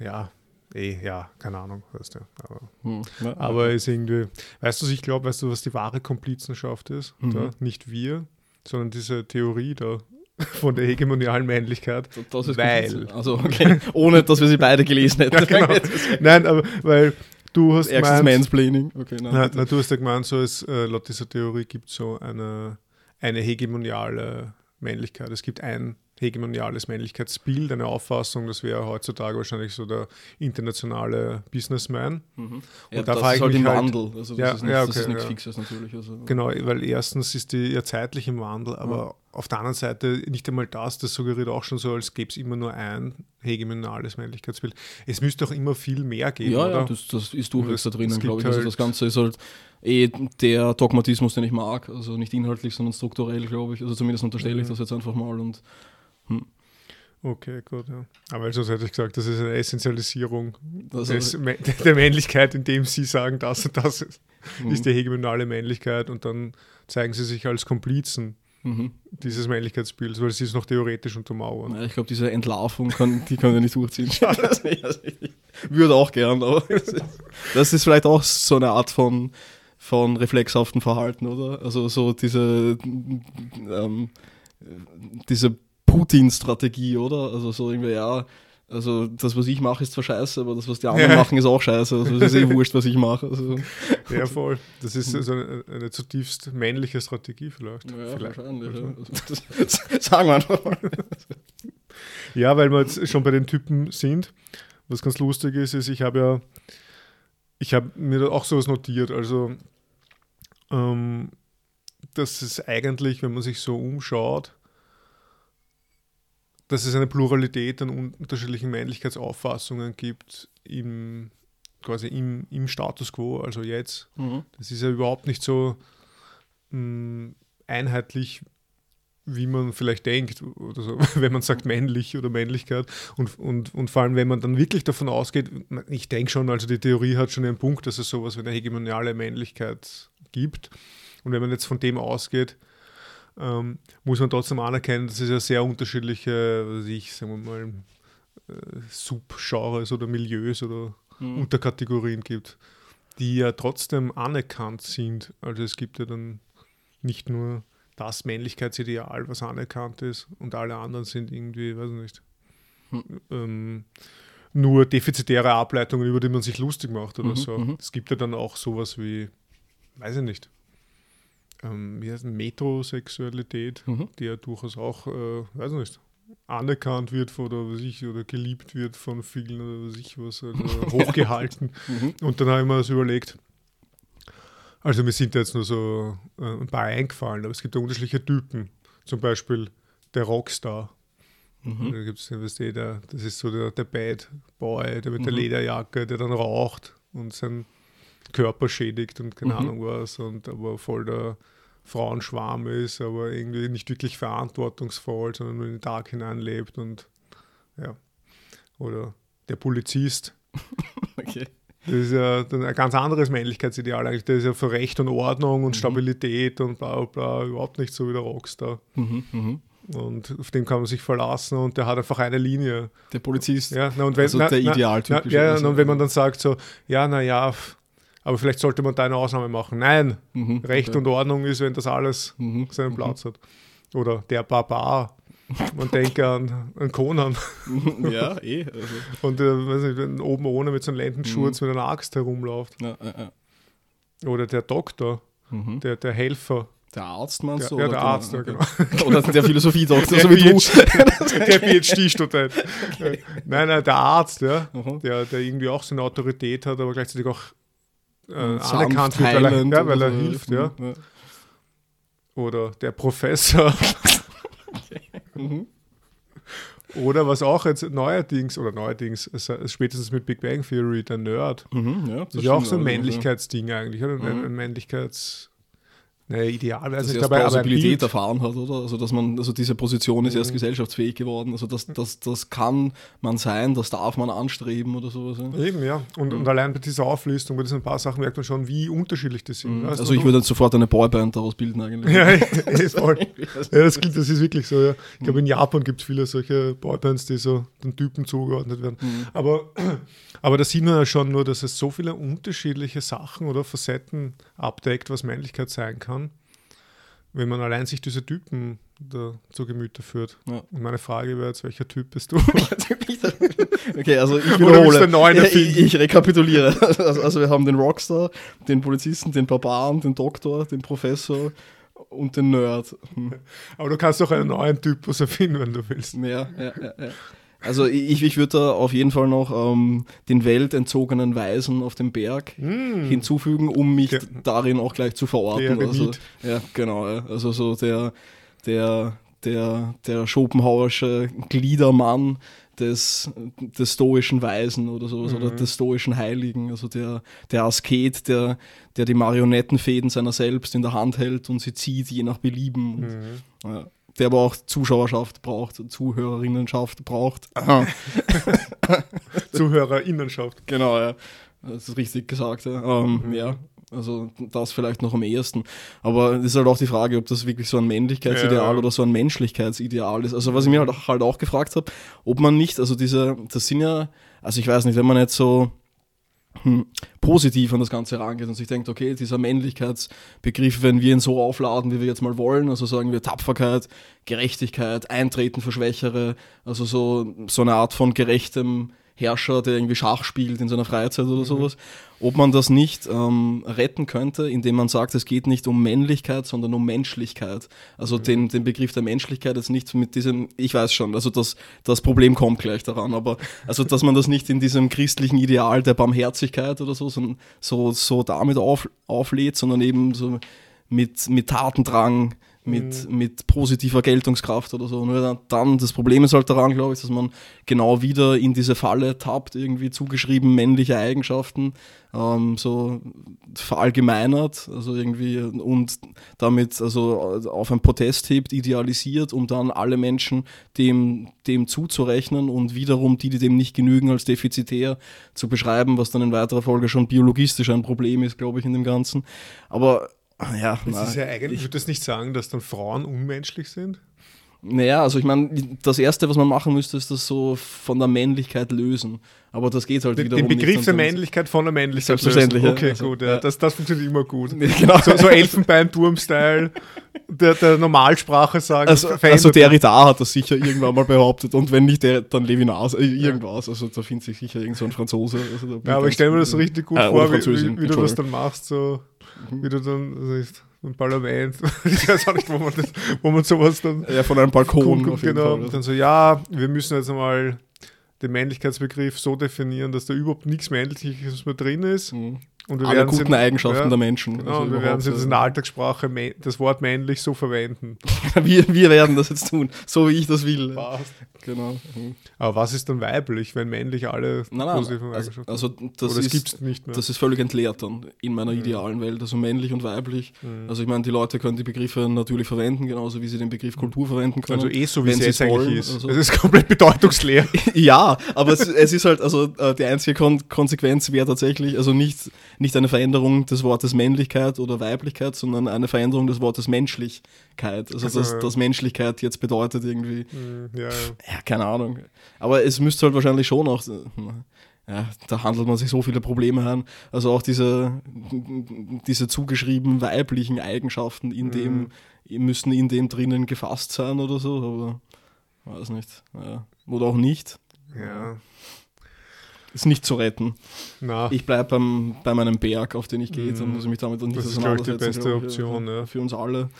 ja, eh, ja, keine Ahnung, weißt du. Aber, hm. ja, aber ist irgendwie, weißt du, ich glaube, weißt du, was die wahre Komplizenschaft ist? Mhm. Nicht wir, sondern diese Theorie da, von der hegemonialen Männlichkeit. Das ist weil. Also, okay. Ohne, dass wir sie beide gelesen hätten. ja, genau. Nein, aber weil du hast Ärgstes gemeint, Mansplaining. Okay, nein, na, na, du hast ja gemeint, so es, äh, laut dieser Theorie gibt es so eine, eine hegemoniale Männlichkeit. Es gibt ein hegemoniales Männlichkeitsbild, eine Auffassung, das wäre heutzutage wahrscheinlich so der internationale Businessman. Mhm. Ja, und da das ist halt im halt, Wandel, also das, ja, ist, nicht, ja, okay, das ist nichts. Fixes natürlich. Also. Genau, weil erstens ist die ja zeitlich im Wandel, aber auf der anderen Seite nicht einmal das, das suggeriert auch schon so, als gäbe es immer nur ein hegemonales Männlichkeitsbild. Es müsste auch immer viel mehr geben, Ja, oder? ja, das, das ist durchaus da drinnen, glaube ich. Also halt- das Ganze ist halt eh der Dogmatismus, den ich mag. Also nicht inhaltlich, sondern strukturell, glaube ich. Also zumindest unterstelle ich Mhm. das jetzt einfach mal. Und Okay, gut, ja. Aber sonst hätte ich gesagt, das ist eine Essentialisierung also, des, der Männlichkeit, indem sie sagen, das und das ist, mhm, ist die hegemonale Männlichkeit und dann zeigen sie sich als Komplizen mhm. dieses Männlichkeitsbilds, weil sie es noch theoretisch untermauern. Ja, ich glaube, diese Entlarvung, kann, die können wir nicht durchziehen. Also ich Würde auch gern, aber das ist, das ist vielleicht auch so eine Art von, von reflexhaften Verhalten, oder? Also so diese, ähm, diese Putin-Strategie, oder? Also so irgendwie, ja, also das, was ich mache, ist zwar scheiße, aber das, was die anderen Ja. machen, ist auch scheiße. Also es ist eh wurscht, was ich mache. Also, Ja, voll. Das ist so eine, eine zutiefst männliche Strategie vielleicht. ja, vielleicht. wahrscheinlich. Ja. Also, das, sagen wir einfach mal. Ja, weil wir jetzt schon bei den Typen sind. Was ganz lustig ist, ist, ich habe ja, ich habe mir auch sowas notiert. Also, ähm, dass es eigentlich, wenn man sich so umschaut, dass es eine Pluralität an un- unterschiedlichen Männlichkeitsauffassungen gibt im, quasi im, im Status quo, also jetzt. Mhm. Das ist ja überhaupt nicht so mh, einheitlich, wie man vielleicht denkt, oder so, wenn man sagt männlich oder Männlichkeit. Und, und, und vor allem, wenn man dann wirklich davon ausgeht, ich denke schon, also die Theorie hat schon einen Punkt, dass es sowas wie eine hegemoniale Männlichkeit gibt. Und wenn man jetzt von dem ausgeht, ähm, muss man trotzdem anerkennen, dass es ja sehr unterschiedliche, was ich, sagen wir mal, äh, Subgenres oder Milieus oder Mhm. Unterkategorien gibt, die ja trotzdem anerkannt sind. Also es gibt ja dann nicht nur das Männlichkeitsideal, was anerkannt ist, und alle anderen sind irgendwie, weiß ich nicht, Hm. ähm, nur defizitäre Ableitungen, über die man sich lustig macht oder Mhm, so. mhm. Es gibt ja dann auch sowas wie, weiß ich nicht, ähm, wie heißt es, Metrosexualität, Mhm. die ja durchaus auch, äh, weiß ich nicht, anerkannt wird von, oder was ich, oder geliebt wird von vielen oder was ich was, also hochgehalten. Mhm. Und dann habe ich mir das überlegt. Also mir sind da jetzt nur so äh, ein paar eingefallen, aber es gibt ja unterschiedliche Typen. Zum Beispiel der Rockstar. Mhm. Da weißt du, der, das ist so der, der Bad Boy, der mit der Mhm. Lederjacke, der dann raucht und seinen Körper schädigt und keine Mhm. Ahnung was und aber voll der Frauenschwarm ist, aber irgendwie nicht wirklich verantwortungsvoll, sondern nur in den Tag hineinlebt und ja. Oder der Polizist, Okay. das ist ja ein ganz anderes Männlichkeitsideal eigentlich. Der ist ja für Recht und Ordnung und Mhm. Stabilität und bla bla bla, überhaupt nicht so wie der Rockstar. Mhm. Mhm. Und auf den kann man sich verlassen und der hat einfach eine Linie. Der Polizist. Ja, na, und wenn, Also na, der Idealtyp ja, ja, und wenn man dann sagt so, ja, naja, aber vielleicht sollte man da eine Ausnahme machen. Nein, Mhm. Recht Okay. und Ordnung ist, wenn das alles Mhm. seinen Mhm. Platz hat. Oder der Barbar. Man denke an, an Conan ja, eh. Also, und äh, weiß nicht, wenn oben ohne mit so einem Lendenschurz Mhm. mit einer Axt herumläuft. ja, ja, ja. Oder der Doktor, Mhm. der, der Helfer. Der Arzt meinst du? ja, oder der Arzt, ja, genau. Oder der Philosophiedoktor, Der so wie du. Der PhD-Student. Nein, nein, der Arzt, ja, der, der irgendwie auch so eine Autorität hat, aber gleichzeitig auch äh, anerkannt wird, weil er, ja, weil er so. hilft, ja. Mhm. Oder der Professor. Mhm. Oder was auch jetzt neuerdings, oder neuerdings, es- es spätestens mit Big Bang Theory, der Nerd. Mhm, ja, Das ist ja auch so ein Männlichkeitsding eigentlich, oder? Mhm. ein Männlichkeits... Naja, ideal weiß dass nicht, erst dabei, Plausibilität erfahren hat, oder? Also dass man, also diese Position ist erst Mhm. gesellschaftsfähig geworden. Also das, das, das kann man sein, das darf man anstreben oder sowas. Ja. Eben, ja. Und, und allein bei dieser Auflistung, bei diesen paar Sachen merkt man schon, wie unterschiedlich das sind. Mhm. Also du? ich würde jetzt sofort eine Boyband daraus bilden eigentlich. Ja, voll. Ja, das, klingt, das ist wirklich so. Ja. Ich glaube, in Japan gibt es viele solche Boybands, die so den Typen zugeordnet werden. Mhm. Aber, aber da sieht man ja schon nur, dass es so viele unterschiedliche Sachen oder Facetten abdeckt, was Männlichkeit sein kann, wenn man allein sich diese Typen da zu Gemüte führt. Ja. Und meine Frage wäre jetzt, welcher Typ bist du? Okay, also ich wiederhole. Ja, ich, ich rekapituliere. Also, also wir haben den Rockstar, den Polizisten, den Barbaren, den Doktor, den Professor und den Nerd. Hm. aber du kannst doch einen neuen Typus erfinden, wenn du willst. Ja, ja, ja, ja. Also ich, ich würde da auf jeden Fall noch ähm, den weltentzogenen Weisen auf dem Berg Hm. hinzufügen, um mich Der- darin auch gleich zu verorten. Der Also, ja, genau. ja. Also so der, der, der, der Schopenhauersche Gliedermann des, des stoischen Weisen oder sowas Mhm. oder des stoischen Heiligen, also der, der Asket, der, der die Marionettenfäden seiner selbst in der Hand hält und sie zieht, je nach Belieben. Und, Mhm. ja, der aber auch Zuschauerschaft braucht, Zuhörerinnenschaft braucht. Zuhörerinnenschaft. Genau, ja. Das ist richtig gesagt, ja. Ähm, Mhm. ja. Also das vielleicht noch am ehesten. Aber es ist halt auch die Frage, ob das wirklich so ein Männlichkeitsideal Ja. oder so ein Menschlichkeitsideal ist. Also was ich mir halt auch, halt auch gefragt habe, ob man nicht, also diese, das sind ja, also ich weiß nicht, wenn man jetzt so positiv an das Ganze rangeht und sich denkt, okay, dieser Männlichkeitsbegriff, wenn wir ihn so aufladen, wie wir jetzt mal wollen, also sagen wir Tapferkeit, Gerechtigkeit, Eintreten für Schwächere, also so, so eine Art von gerechtem Herrscher, der irgendwie Schach spielt in seiner Freizeit oder sowas, ob man das nicht ähm, retten könnte, indem man sagt, es geht nicht um Männlichkeit, sondern um Menschlichkeit. Also den, den Begriff der Menschlichkeit jetzt nicht mit diesem, ich weiß schon, also das, das Problem kommt gleich daran, aber also dass man das nicht in diesem christlichen Ideal der Barmherzigkeit oder so, so, so damit auf, auflädt, sondern eben so mit, mit Tatendrang, mit, mit positiver Geltungskraft oder so. Nur dann- dann, das Problem ist halt daran, glaube ich, dass man genau wieder in diese Falle tappt, irgendwie zugeschrieben männliche Eigenschaften, ähm, so verallgemeinert, also irgendwie und damit also auf ein Protest hebt, idealisiert, um dann alle Menschen dem, dem zuzurechnen und wiederum die, die dem nicht genügen, als defizitär zu beschreiben, was dann in weiterer Folge schon biologistisch ein Problem ist, glaube ich, in dem Ganzen. Aber ja, Das ist ja eigentlich, ich würde das nicht sagen, dass dann Frauen unmenschlich sind. naja, also ich meine, das Erste, was man machen müsste, ist das so von der Männlichkeit lösen. Aber das geht halt Den, wiederum den Begriff der Männlichkeit von der Männlichkeit. Selbstverständlich, lösen. Okay, Also, gut, ja. Das, das funktioniert immer gut. Genau. So, so Elfenbeinturm-Style, der, der Normalsprache sagen. Also, also er. Derrida hat das sicher irgendwann mal behauptet und wenn nicht der, dann Levinas, äh, irgendwas. Also da findet sich sicher irgend so ein Franzose. Also, Ja, aber ich stelle mir das so richtig gut Äh, vor, wie, wie, wie du das dann machst, so wie du dann ich- im Parlament, ich weiß auch nicht, wo man, das, wo man sowas dann Ja, von einem Balkon Guck, auf jeden genau, Fall. und dann so, ja, wir müssen jetzt einmal den Männlichkeitsbegriff so definieren, dass da überhaupt nichts Männliches mehr drin ist. Mhm. Und wir Alle werden guten sie- Eigenschaften ja, der Menschen. Genau, Also wir werden jetzt in der Alltagssprache das Wort männlich so verwenden. wir, wir werden das jetzt tun, so wie ich das will. Genau. Mhm. Aber was ist dann weiblich, wenn männlich alle Nein, nein, positiven also, Eigenschaften also das Oder ist, gibt es nicht mehr. Das ist völlig entleert dann in meiner Mhm. idealen Welt, also männlich und weiblich. Also ich meine, die Leute können die Begriffe natürlich verwenden, genauso wie sie den Begriff Kultur verwenden können. also eh so, wie es jetzt eigentlich wollen. ist. Also- Es ist komplett bedeutungsleer. ja, aber es, es ist halt, also äh, die einzige Kon Konsequenz wäre tatsächlich, also nicht, nicht eine Veränderung des Wortes Männlichkeit oder Weiblichkeit, sondern eine Veränderung des Wortes Menschlichkeit. Also Also, dass, dass Menschlichkeit jetzt bedeutet irgendwie, Hm, ja, ja. ja, keine Ahnung. Aber es müsste halt wahrscheinlich schon auch, ja, da handelt man sich so viele Probleme an. Also auch diese, diese zugeschrieben weiblichen Eigenschaften in dem, müssen in dem drinnen gefasst sein oder so, aber weiß nicht. Ja. Oder auch nicht. ja. Ist nicht zu retten. Na, Ich bleibe beim, bei meinem Berg, auf den ich gehe, dann muss ich mich damit nicht Das ist, ich, die beste ich, Option, ja. Für uns alle.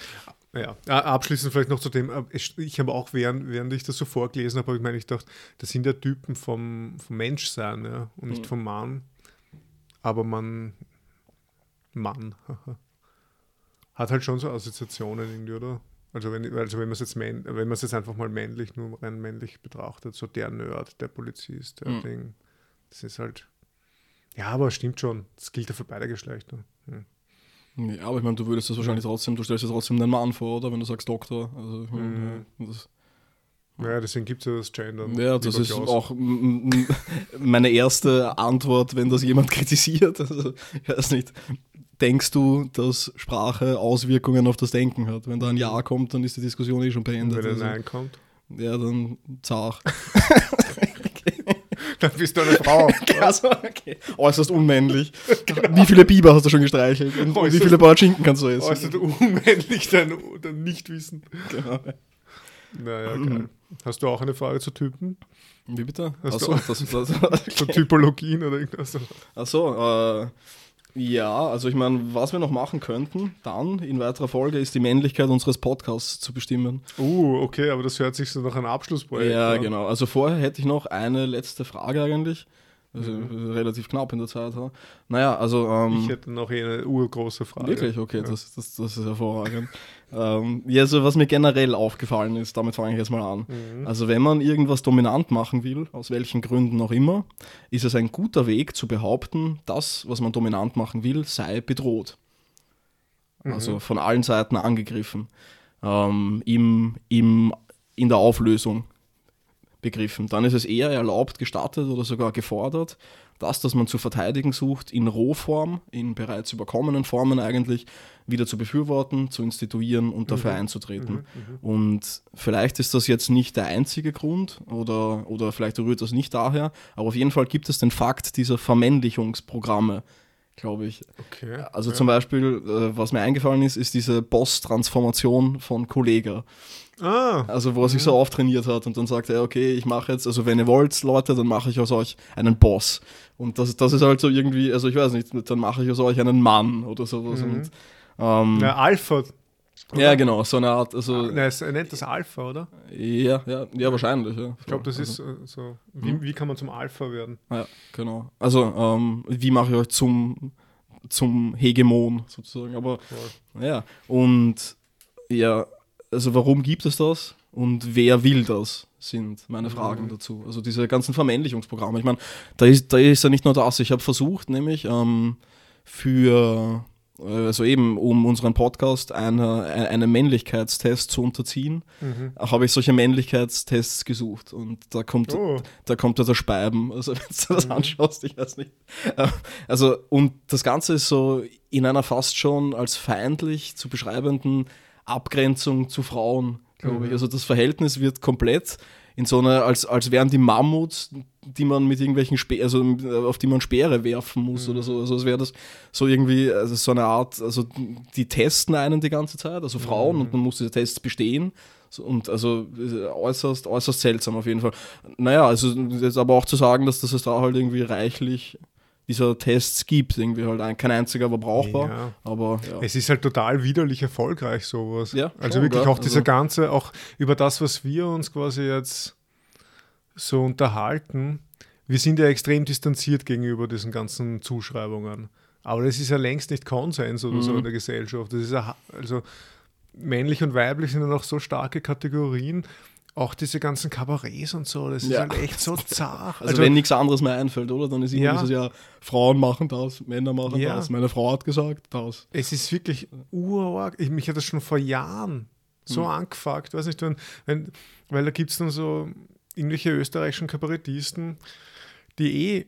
Ja, abschließend vielleicht noch zu dem, äh, ich- habe auch, während, während ich das so vorgelesen habe, habe ich meine, ich dachte, das sind ja Typen vom, vom Menschsein ja, und nicht Mhm. vom Mann. Aber man, Mann, hat halt schon so Assoziationen irgendwie, oder? Also wenn, also wenn man es jetzt, wenn man es jetzt einfach mal männlich, nur rein männlich betrachtet, so der Nerd, der Polizist, der Mhm. Ding, das ist halt, ja, aber stimmt schon, das gilt ja für beide Geschlechter. Hm. Ja, aber ich meine, du würdest das wahrscheinlich trotzdem, du stellst dir trotzdem einen Mann vor, oder? Wenn du sagst Doktor. Also, ich meine, Mhm. ja, das, Ja, deswegen gibt es ja das Gendern. ja, das ist Klaus. auch meine erste Antwort, wenn das jemand kritisiert. Also, ich weiß nicht. Denkst du, dass Sprache Auswirkungen auf das Denken hat? Wenn da ein Ja kommt, dann ist die Diskussion eh schon beendet. Wenn ein Also, Nein kommt, ja, dann zart. dann bist du eine Frau. Also, okay. Äußerst unmännlich. Wie viele Biber hast du schon gestreichelt? Und, und wie Äußerst- viele Bauerschinken kannst du essen? Äußerst unmännlich dein, dein Nichtwissen. Genau. Naja, geil. Hast du auch eine Frage zu Typen? Wie bitte? Hast Achso, du- das, das, Zu Typologien oder irgendwas? Achso, äh, ja, also ich meine, was wir noch machen könnten, dann in weiterer Folge, ist die Männlichkeit unseres Podcasts zu bestimmen. Uh, okay, aber das hört sich so nach einem Abschlussprojekt ja, an. genau. Also vorher hätte ich noch eine letzte Frage eigentlich. Also relativ knapp in der Zeit. Ja. Naja, also. Ähm, Ich hätte noch eine urgroße Frage. Wirklich, okay, Ja. das, das, das ist hervorragend. ähm, ja, also was mir generell aufgefallen ist, damit fange ich jetzt mal an. Mhm. Also wenn man irgendwas dominant machen will, aus welchen Gründen auch immer, ist es ein guter Weg zu behaupten, das, was man dominant machen will, sei bedroht. Mhm. Also von allen Seiten angegriffen. Ähm, im, im, in der Auflösung begriffen. Dann ist es eher erlaubt, gestattet oder sogar gefordert, das, das man zu verteidigen sucht, in Rohform, in bereits überkommenen Formen eigentlich, wieder zu befürworten, zu instituieren und dafür einzutreten. Und vielleicht ist das jetzt nicht der einzige Grund oder, oder vielleicht rührt das nicht daher, aber auf jeden Fall gibt es den Fakt dieser Vermännlichungsprogramme, glaube ich. Okay. Also ja. zum Beispiel, äh, was mir eingefallen ist, ist diese Boss-Transformation von Kollega. Ah, Also wo er sich so auftrainiert hat und dann sagt er, okay, ich mache jetzt, also wenn ihr wollt, Leute, dann mache ich aus euch einen Boss. Und das, das ist halt so irgendwie, also ich weiß nicht, dann mache ich aus euch einen Mann oder sowas. Mhm. Und, ähm, na, Alpha. ja, genau, so eine Art, also Na, es- er nennt das Alpha, oder? ja, ja, ja, wahrscheinlich, ja. Ich glaube, das also, ist äh, so. Wie, wie kann man zum Alpha werden? Ja, genau. Also, ähm, wie mache ich euch zum, zum Hegemon sozusagen, aber Voll. Ja, und ja, also warum gibt es das und wer will das, sind meine Fragen Mhm. dazu. Also diese ganzen Vermännlichungsprogramme. Ich meine, da ist, da ist ja nicht nur das. Ich habe versucht, nämlich ähm, für, äh, also eben um unseren Podcast eine, einen Männlichkeitstest zu unterziehen, Mhm. habe ich solche Männlichkeitstests gesucht und da kommt Oh, da kommt ja der Speiben. Also wenn du das Mhm. anschaust, ich weiß nicht. Äh, Also, und das Ganze ist so in einer fast schon als feindlich zu beschreibenden Abgrenzung zu Frauen, glaube ich. Mhm. Also das Verhältnis wird komplett in so einer, als, als wären die Mammuts, die man mit irgendwelchen Spe also auf die man Speere werfen muss Mhm. oder so. Also als wäre das so irgendwie, also so eine Art, also die testen einen die ganze Zeit, also Frauen, Mhm. und man muss diese Tests bestehen. Und also äußerst, äußerst seltsam auf jeden Fall. Naja, also jetzt aber auch zu sagen, dass das es da halt irgendwie reichlich dieser Tests gibt, irgendwie halt ein, kein einziger war brauchbar, Ja. aber ja. Es ist halt total widerlich erfolgreich, sowas. Ja, also schon, wirklich gell? auch dieser Also- ganze, auch über das, was wir uns quasi jetzt so unterhalten. Wir sind ja extrem distanziert gegenüber diesen ganzen Zuschreibungen. Aber das ist ja längst nicht Konsens oder so Mhm. in der Gesellschaft. Das ist ja, also männlich und weiblich sind ja noch so starke Kategorien. Auch diese ganzen Kabarets und so, das ist Ja. halt echt so zart. Also, wenn nichts anderes mehr einfällt, oder? Dann ist immer Ja. dieses ja, Frauen machen das, Männer machen Ja. das, meine Frau hat gesagt das. Es ist wirklich urarg. Ich, mich hat das schon vor Jahren so Mhm. angefuckt, weiß nicht, wenn, wenn, weil da gibt es dann so irgendwelche österreichischen Kabarettisten, die eh,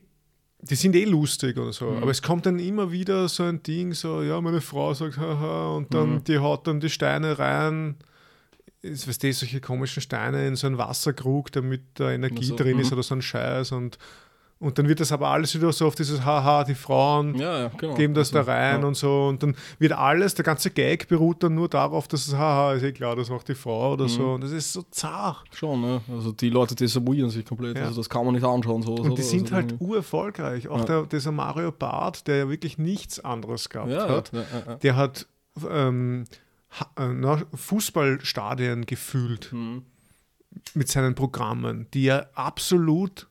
die sind eh lustig oder so, Mhm. aber es kommt dann immer wieder so ein Ding, so, ja, meine Frau sagt, haha, und dann, Mhm. die haut dann die Steine rein, ist, weißt du, solche komischen Steine in so einen Wasserkrug, damit da Energie so, drin ist mhm. oder so ein Scheiß und, und dann wird das aber alles wieder so auf dieses Haha, die Frauen Ja, ja, genau. geben das Also, da rein ja. und so. Und dann wird alles, der ganze Gag beruht dann nur darauf, dass es, haha, ist eh klar, das macht die Frau oder so. Mhm. Und das ist so zart. Schon, ne? Also die Leute desavouieren sich komplett. Also das kann man nicht anschauen. So, Und die so, sind also halt urerfolgreich. Auch der, dieser Mario Barth, der ja wirklich nichts anderes gehabt hat, der hat ähm, äh, na, Fußballstadien gefüllt Mhm. mit seinen Programmen, die ja absolut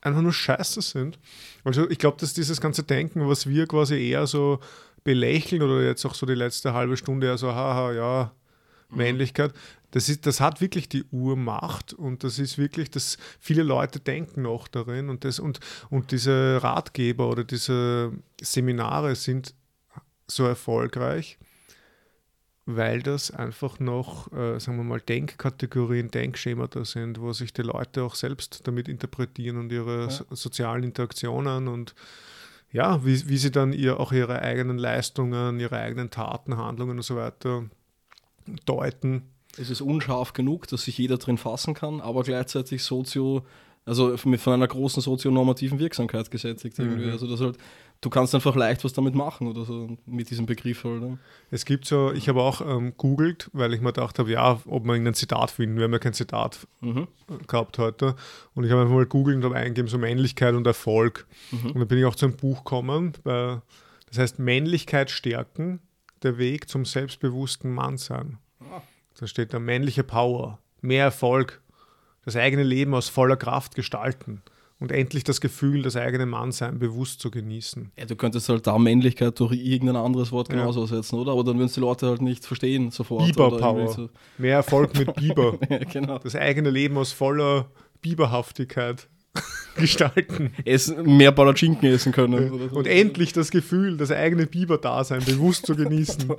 einfach nur scheiße sind. Also ich glaube, dass dieses ganze Denken, was wir quasi eher so belächeln oder jetzt auch so die letzte halbe Stunde eher so, haha, ja, Männlichkeit, das, ist, das hat wirklich die Urmacht und das ist wirklich, dass viele Leute denken noch darin und, das, und, und diese Ratgeber oder diese Seminare sind so erfolgreich, weil das einfach noch, äh, sagen wir mal, Denkkategorien, Denkschemata sind, wo sich die Leute auch selbst damit interpretieren und ihre Ja. so sozialen Interaktionen und ja, wie, wie sie dann ihr, auch ihre eigenen Leistungen, ihre eigenen Taten, Handlungen und so weiter deuten. Es ist unscharf genug, dass sich jeder drin fassen kann, aber gleichzeitig sozio, also von einer großen sozionormativen Wirksamkeit gesättigt irgendwie. Mhm. Also das halt, du kannst einfach leicht was damit machen oder so mit diesem Begriff halt. Es gibt so, ich habe auch ähm, googelt, weil ich mir gedacht habe, ja, ob man irgendein Zitat finden. Wir haben ja kein Zitat Mhm. gehabt heute. Und ich habe einfach mal googelt und habe eingegeben, so Männlichkeit und Erfolg. Mhm. Und dann bin ich auch zu einem Buch gekommen, bei, das heißt Männlichkeit stärken, der Weg zum selbstbewussten Mannsein. Ah. Da steht da männliche Power, mehr Erfolg, das eigene Leben aus voller Kraft gestalten. Und endlich das Gefühl, das eigene Mannsein bewusst zu genießen. Ja, du könntest halt da Männlichkeit durch irgendein anderes Wort genauso ja. ersetzen, oder? Aber dann würden die Leute halt nicht verstehen sofort. Biber-Power. So. Mehr Erfolg mit Biber. ja, genau. Das eigene Leben aus voller Biberhaftigkeit gestalten. Essen, mehr Palatschinken essen können. Ja. So. Und endlich das Gefühl, das eigene Biber-Dasein bewusst zu genießen.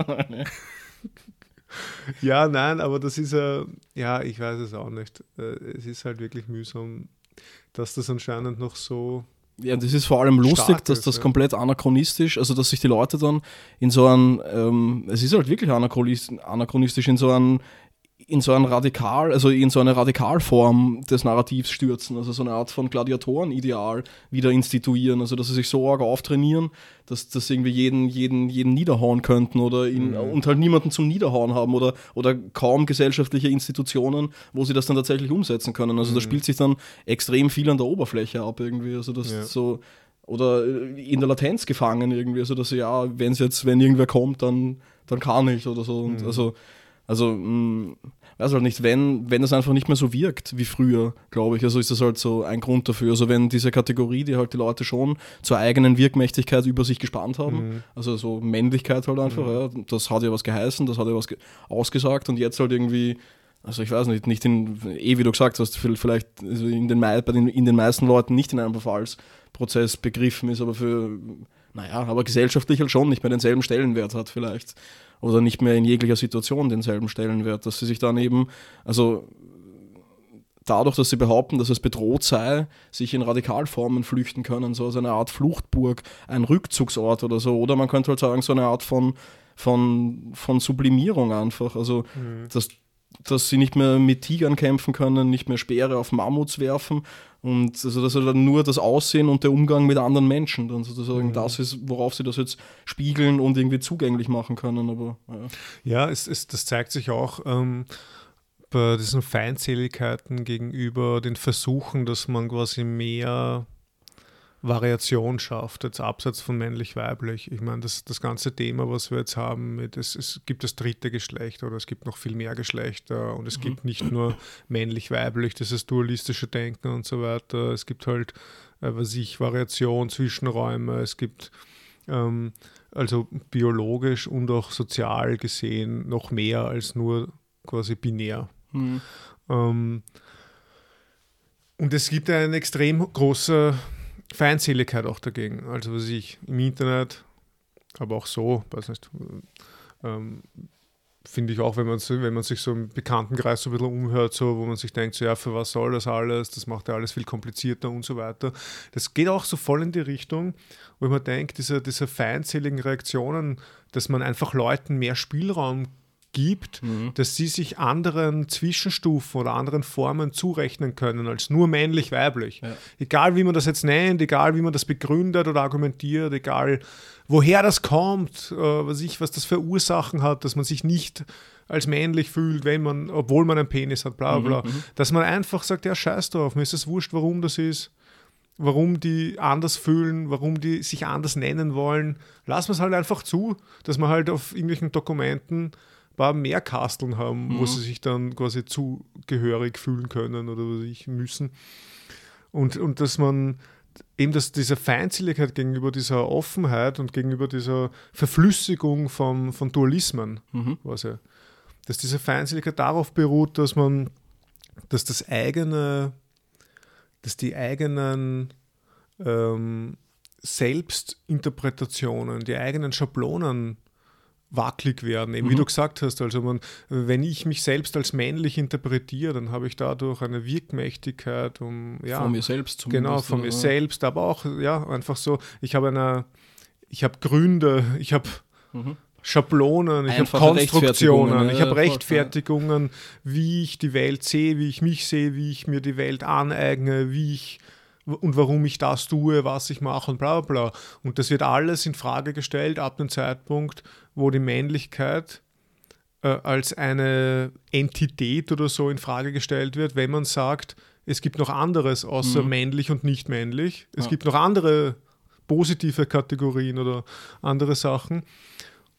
ja, nein, aber das ist ja, ja, ich weiß es auch nicht. Äh, es ist halt wirklich mühsam dass das anscheinend noch so. Ja, das ist vor allem lustig, dass ist, das ja. komplett anachronistisch, also dass sich die Leute dann in so einem, ähm, es ist halt wirklich anachronistisch, in so einem in so ein Radikal, also in so eine Radikalform des Narrativs stürzen, also so eine Art von Gladiatorenideal wieder instituieren, also dass sie sich so arg auftrainieren, dass das irgendwie jeden, jeden, jeden niederhauen könnten oder ihn, mhm. und halt niemanden zum Niederhauen haben oder, oder kaum gesellschaftliche Institutionen, wo sie das dann tatsächlich umsetzen können. Also mhm. da spielt sich dann extrem viel an der Oberfläche ab irgendwie, also das ja. so oder in der Latenz gefangen irgendwie, also dass ja, wenn es jetzt, wenn irgendwer kommt, dann, dann kann ich oder so. Und mhm. also, also mh, mm, weiß halt nicht, wenn, wenn das einfach nicht mehr so wirkt wie früher, glaube ich, also ist das halt so ein Grund dafür. Also wenn diese Kategorie, die halt die Leute schon zur eigenen Wirkmächtigkeit über sich gespannt haben, mhm. also so Männlichkeit halt einfach, mhm. ja, das hat ja was geheißen, das hat ja was ausgesagt und jetzt halt irgendwie also ich weiß nicht, nicht in, eh wie du gesagt hast, vielleicht in, den, bei den, in den meisten Leuten nicht in einem Verfallsprozess begriffen ist, aber für, naja, aber gesellschaftlich halt schon nicht mehr denselben Stellenwert hat vielleicht oder nicht mehr in jeglicher Situation denselben Stellenwert, dass sie sich dann eben, also dadurch, dass sie behaupten, dass es bedroht sei, sich in Radikalformen flüchten können, so als eine Art Fluchtburg, ein Rückzugsort oder so. Oder man könnte halt sagen, so eine Art von, von, von Sublimierung einfach. Also, mhm. dass, dass sie nicht mehr mit Tigern kämpfen können, nicht mehr Speere auf Mammuts werfen, und also das ist dann nur das Aussehen und der Umgang mit anderen Menschen dann sozusagen mhm. das ist, worauf sie das jetzt spiegeln und irgendwie zugänglich machen können. Aber ja, ja es, es, das zeigt sich auch ähm, bei diesen Feindseligkeiten gegenüber den Versuchen, dass man quasi mehr Variation schafft, jetzt abseits von männlich-weiblich. Ich meine, das, das ganze Thema, was wir jetzt haben, mit, es, es gibt das dritte Geschlecht oder es gibt noch viel mehr Geschlechter und es mhm. gibt nicht nur männlich-weiblich, das ist dualistische Denken und so weiter. Es gibt halt, äh, was ich, Variation, Zwischenräume, es gibt ähm, also biologisch und auch sozial gesehen noch mehr als nur quasi binär. Mhm. Ähm, und es gibt eine extrem große Feindseligkeit auch dagegen. Also was ich im Internet, aber auch so, weiß nicht, ähm, finde ich auch, wenn man, wenn man sich so im Bekanntenkreis so ein bisschen umhört, so, wo man sich denkt, so, ja, für was soll das alles? Das macht ja alles viel komplizierter und so weiter. Das geht auch so voll in die Richtung, wo man denkt, diese, diese feindseligen Reaktionen, dass man einfach Leuten mehr Spielraum gibt, mhm. dass sie sich anderen Zwischenstufen oder anderen Formen zurechnen können als nur männlich-weiblich. Ja. Egal wie man das jetzt nennt, egal wie man das begründet oder argumentiert, egal woher das kommt, äh, was, ich, was das für Ursachen hat, dass man sich nicht als männlich fühlt, wenn man, obwohl man einen Penis hat, bla bla. Mhm, mhm. dass man einfach sagt, ja, scheiß drauf, mir ist es wurscht, warum das ist warum die anders fühlen, warum die sich anders nennen wollen. Lassen wir es halt einfach zu, dass man halt auf irgendwelchen Dokumenten paar mehr Kasteln haben, mhm. wo sie sich dann quasi zugehörig fühlen können oder was ich müssen. Und, und dass man eben dass diese Feindseligkeit gegenüber dieser Offenheit und gegenüber dieser Verflüssigung von, von Dualismen, mhm. ja, dass diese Feindseligkeit darauf beruht, dass man, dass das eigene, dass die eigenen ähm, Selbstinterpretationen, die eigenen Schablonen wackelig werden. Eben mhm. wie du gesagt hast, also man, wenn ich mich selbst als männlich interpretiere, dann habe ich dadurch eine Wirkmächtigkeit, um ja, von mir selbst zumindest. Genau, von mir selbst, aber auch ja einfach so. Ich habe eine, ich habe Gründe, ich habe mhm. Schablonen, ich habe Konstruktionen, ich habe Rechtfertigungen, wie ich die Welt sehe, wie ich mich sehe, wie ich mir die Welt aneigne, wie ich und warum ich das tue, was ich mache und bla bla. Und das wird alles in Frage gestellt ab dem Zeitpunkt, wo die Männlichkeit äh, als eine Entität oder so in Frage gestellt wird, wenn man sagt, es gibt noch anderes außer mhm. männlich und nicht männlich. Es ja. gibt noch andere positive Kategorien oder andere Sachen.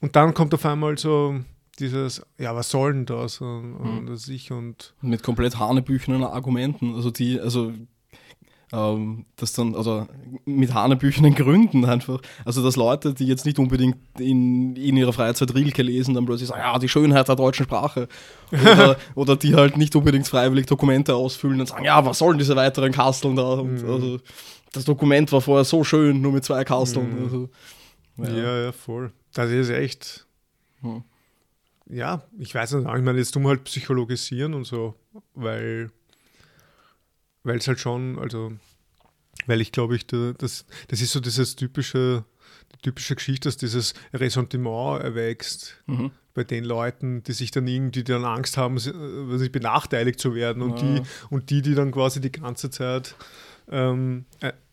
Und dann kommt auf einmal so dieses, ja, was soll denn das? Und, und, mhm. ich und mit komplett hanebüchenen Argumenten. Also die, also ähm, das dann, also mit hanebüchenen Gründen einfach, also dass Leute, die jetzt nicht unbedingt in, in ihrer Freizeit Rilke lesen, dann plötzlich sagen, ja, die Schönheit der deutschen Sprache. Oder, oder die halt nicht unbedingt freiwillig Dokumente ausfüllen und sagen, ja, was sollen diese weiteren Kasteln da? Und, Mhm. also, das Dokument war vorher so schön, nur mit zwei Kasteln. Mhm. Also, Ja, ja, voll. Das ist echt. Hm. Ja, ich weiß nicht, ich meine, jetzt tun wir halt psychologisieren und so, weil weil es halt schon, also, weil ich glaube, ich, da- das, das ist so dieses typische, die typische Geschichte, dass dieses Ressentiment erwächst Mhm. bei den Leuten, die sich dann irgendwie dann Angst haben, äh, sich benachteiligt zu werden und, Ja. die, und die, die dann quasi die ganze Zeit ähm,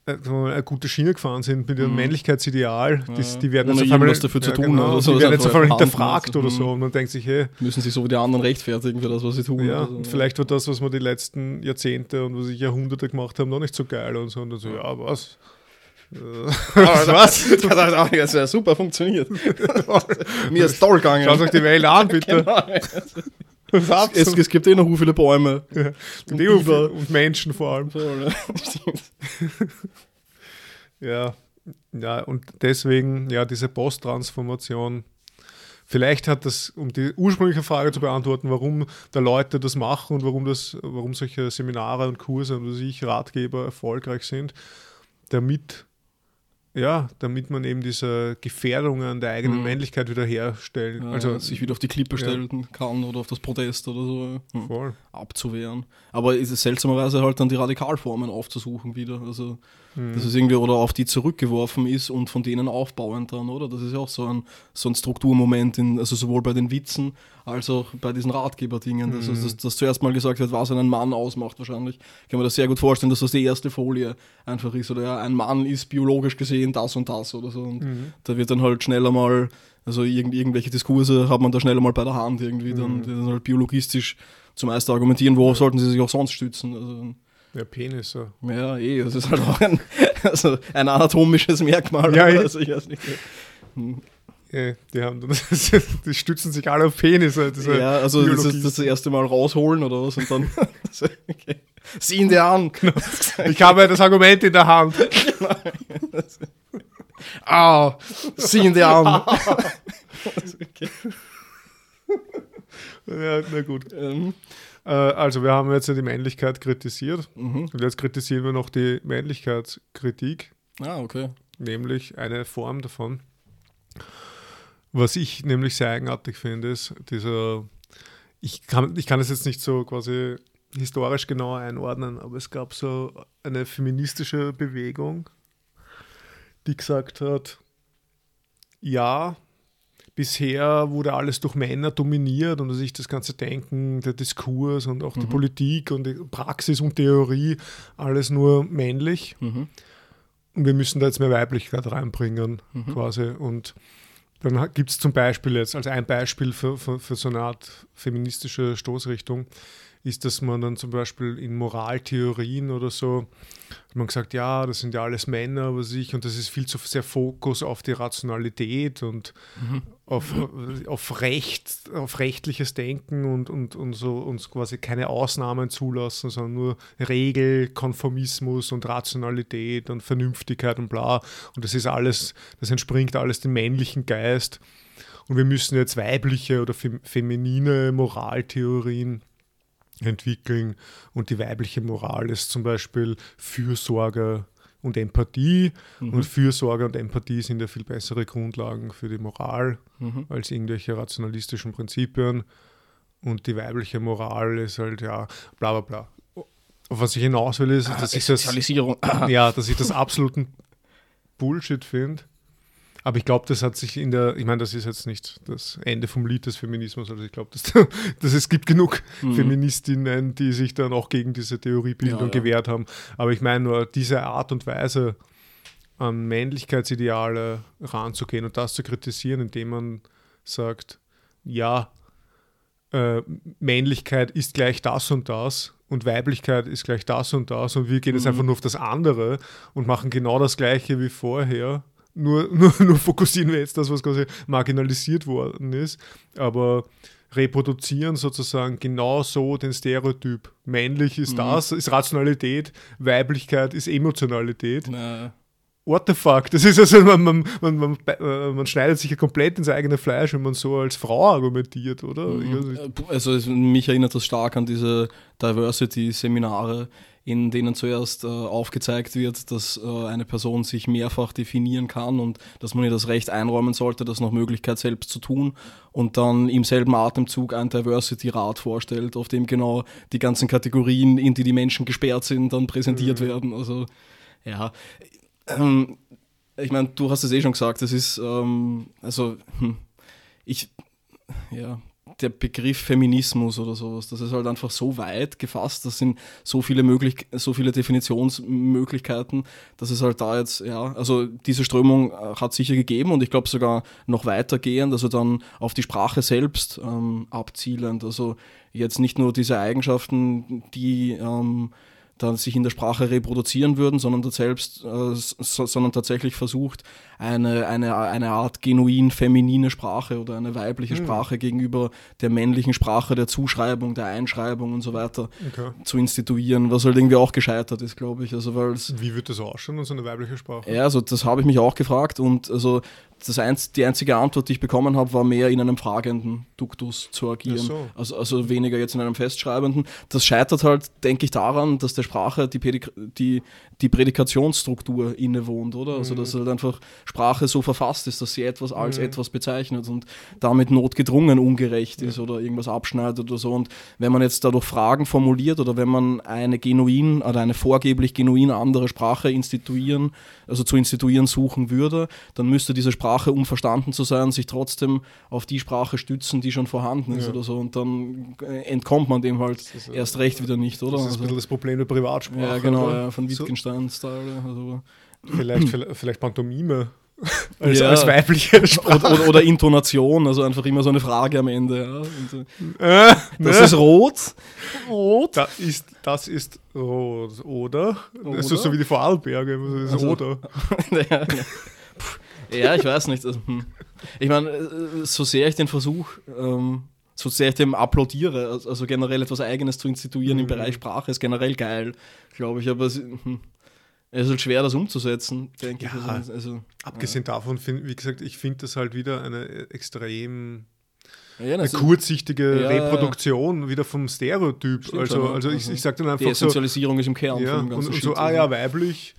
äh, eine gute Schiene gefahren sind mit ihrem Mhm. Männlichkeitsmaal, Ja. die, die werden Ohne jetzt auf einmal irgendwas dafür zu ja, tun genau, oder so, die werden jetzt auf einmal hinterfragt oder so und man denkt sich, hey, Müssen sich so wie die anderen rechtfertigen für das, was sie tun. ja, so. und vielleicht war das, was wir die letzten Jahrzehnte und was ich Jahrhunderte gemacht haben, noch nicht so geil und so. Und dann so, ja, was? Was? Das hat auch ja super funktioniert. Mir ist toll gegangen. Schaut euch die Welt an, bitte. Genau. Es, es gibt eh noch so viele Bäume. Ja. und Und, und Menschen vor allem. Voll, Stimmt. Ja, ja, und deswegen, ja, diese Posttransformation. Vielleicht hat das, um die ursprüngliche Frage zu beantworten, warum da Leute das machen und warum das, warum solche Seminare und Kurse und was ich Ratgeber erfolgreich sind, damit, ja, damit man eben diese Gefährdungen der eigenen Mhm. Männlichkeit wiederherstellen, Ja, also sich wieder auf die Klippe Ja. stellen kann oder auf das Podest oder so hm, voll. abzuwehren. Aber ist es seltsamerweise halt dann die Radikalformen aufzusuchen wieder. Also Mhm. dass es irgendwie oder auf die zurückgeworfen ist und von denen aufbauend dann, oder? Das ist ja auch so ein, so ein Strukturmoment, in, also sowohl bei den Witzen als auch bei diesen Ratgeberdingen, dass, Mhm. dass, dass zuerst mal gesagt wird, was einen Mann ausmacht wahrscheinlich. Ich kann mir das sehr gut vorstellen, dass das die erste Folie einfach ist, oder ja, ein Mann ist biologisch gesehen das und das oder so. Und Mhm. da wird dann halt schneller mal, also irgend, irgendwelche Diskurse hat man da schneller mal bei der Hand irgendwie, dann, Mhm. die dann halt biologistisch zumeist argumentieren, worauf sollten sie sich auch sonst stützen. Also, Ja, Penis. So. ja, eh, das ist halt auch ein, also ein anatomisches Merkmal. Ja, eh. also ich weiß nicht. Hm. Ja, die, haben, die stützen sich alle auf Penisse. Diese Ja, also das, ist das erste Mal rausholen oder was und dann okay. sieh ihn dir an. Ich habe das Argument in der Hand. Ah, sieh ihn dir an. okay. Ja, na gut. ähm, Äh, also, wir haben jetzt ja die Männlichkeit kritisiert. mhm. Und jetzt kritisieren wir noch die Männlichkeitskritik, Ah, okay. nämlich eine Form davon. Was ich nämlich sehr eigenartig finde, ist dieser. Ich kann, ich kann es jetzt nicht so quasi historisch genau einordnen, aber es gab so eine feministische Bewegung, die gesagt hat, ja, bisher wurde alles durch Männer dominiert und sich das ganze Denken, der Diskurs und auch die Mhm. Politik und die Praxis und Theorie alles nur männlich. Mhm. Und wir müssen da jetzt mehr Weiblichkeit reinbringen, Mhm. quasi. Und dann gibt es zum Beispiel jetzt, als ein Beispiel für, für, für so eine Art feministische Stoßrichtung, ist, dass man dann zum Beispiel in Moraltheorien oder so, hat man gesagt, ja, das sind ja alles Männer, was ich, und das ist viel zu sehr Fokus auf die Rationalität und Mhm. Auf, auf Recht, auf rechtliches Denken und, und, und so uns quasi keine Ausnahmen zulassen, sondern nur Regel, Konformismus und Rationalität und Vernünftigkeit und bla. Und das ist alles, das entspringt alles dem männlichen Geist. Und wir müssen jetzt weibliche oder fem feminine Moraltheorien entwickeln. Und die weibliche Moral ist zum Beispiel Fürsorge und Empathie. Mhm. Und Fürsorge und Empathie sind ja viel bessere Grundlagen für die Moral Mhm. als irgendwelche rationalistischen Prinzipien. Und die weibliche Moral ist halt, ja, bla bla bla. Auf was ich hinaus will, ist, dass ich das, ja, dass ich das absoluten Bullshit finde. Aber ich glaube, das hat sich in der, ich meine, das ist jetzt nicht das Ende vom Lied des Feminismus, also ich glaube, dass, dass es gibt genug Mhm. Feministinnen, die sich dann auch gegen diese Theoriebildung Ja, ja. gewehrt haben. Aber ich meine nur, diese Art und Weise an Männlichkeitsideale ranzugehen und das zu kritisieren, indem man sagt, ja, äh, Männlichkeit ist gleich das und das und Weiblichkeit ist gleich das und das und wir gehen jetzt Mhm. einfach nur auf das andere und machen genau das gleiche wie vorher. Nur, nur, nur fokussieren wir jetzt das, was quasi marginalisiert worden ist. Aber reproduzieren sozusagen genau so den Stereotyp. Männlich ist Mhm. das, ist Rationalität, Weiblichkeit ist Emotionalität. Na, What the fuck? Das ist also, man, man, man, man, äh, man schneidet sich ja komplett ins eigene Fleisch, wenn man so als Frau argumentiert, oder? Nicht. Äh, Also es, mich erinnert das stark an diese Diversity-Seminare, in denen zuerst äh, aufgezeigt wird, dass äh, eine Person sich mehrfach definieren kann und dass man ihr das Recht einräumen sollte, das nach Möglichkeit selbst zu tun und dann im selben Atemzug ein Diversity-Rat vorstellt, auf dem genau die ganzen Kategorien, in die die Menschen gesperrt sind, dann präsentiert werden. Also ja, ähm, ich meine, du hast es eh schon gesagt, das ist, ähm, also hm, ich, ja, der Begriff Feminismus oder sowas, das ist halt einfach so weit gefasst, das sind so viele möglich, so viele Definitionsmöglichkeiten, dass es halt da jetzt, ja, also diese Strömung äh, hat sicher gegeben und ich glaube sogar noch weitergehend, also dann auf die Sprache selbst ähm, abzielend, also jetzt nicht nur diese Eigenschaften, die ähm, dann sich in der Sprache reproduzieren würden, sondern, selbst, äh, so, sondern tatsächlich versucht, eine, eine, eine Art genuin feminine Sprache oder eine weibliche Sprache gegenüber der männlichen Sprache der Zuschreibung, der Einschreibung und so weiter Okay. zu instituieren, was halt irgendwie auch gescheitert ist, glaube ich. Also Wie wird das ausschauen, so eine weibliche Sprache? ja, also das habe ich mich auch gefragt und also das einz die einzige Antwort, die ich bekommen habe, war mehr in einem fragenden Duktus zu agieren. So. Also, also weniger jetzt in einem festschreibenden. Das scheitert halt, denke ich, daran, dass der Sprache die, Pädik die, die Prädikationsstruktur innewohnt, oder? Also dass halt einfach Sprache so verfasst ist, dass sie etwas als etwas bezeichnet und damit notgedrungen ungerecht ist oder irgendwas abschneidet oder so. Und wenn man jetzt dadurch Fragen formuliert oder wenn man eine genuin oder eine vorgeblich genuin andere Sprache instituieren, also zu instituieren suchen würde, dann müsste diese Sprache, um verstanden zu sein, sich trotzdem auf die Sprache stützen, die schon vorhanden ist Ja. oder so. Und dann äh, entkommt man dem halt ist, äh, erst recht wieder nicht, oder? Das ist ein Also, bisschen das Problem der Privatsprache. ja, genau, ja, von So, Wittgenstein-Style. Also. vielleicht, vielleicht, Pantomime als, Ja. als weibliche Sprache. Oder, oder, oder Intonation, also einfach immer so eine Frage am Ende. Ja. Und, äh, Äh, das ne? ist rot. Rot. Da ist, das ist rot, oder? Das ist Oder? so wie die Vorarlberge. Das ist Also- oder. ja, ja. Ich weiß nicht. Also, hm. Ich meine, äh, so sehr ich den Versuch, ähm, so sehr ich dem applaudiere, also generell etwas Eigenes zu instituieren im Mhm. Bereich Sprache, ist generell geil, glaube ich. Aber es, hm, es ist halt schwer, das umzusetzen, denke Ja. ich. Also, also, Abgesehen davon, find, wie gesagt, ich finde das halt wieder eine extrem ja, eine kurzsichtige Ja, ja. Reproduktion wieder vom Stereotyp. Stimmt also, ja. also ich, ich sage dann die einfach so, Essentialisierung ist im Kern ja, von dem und, und so, ah also. ja, weiblich.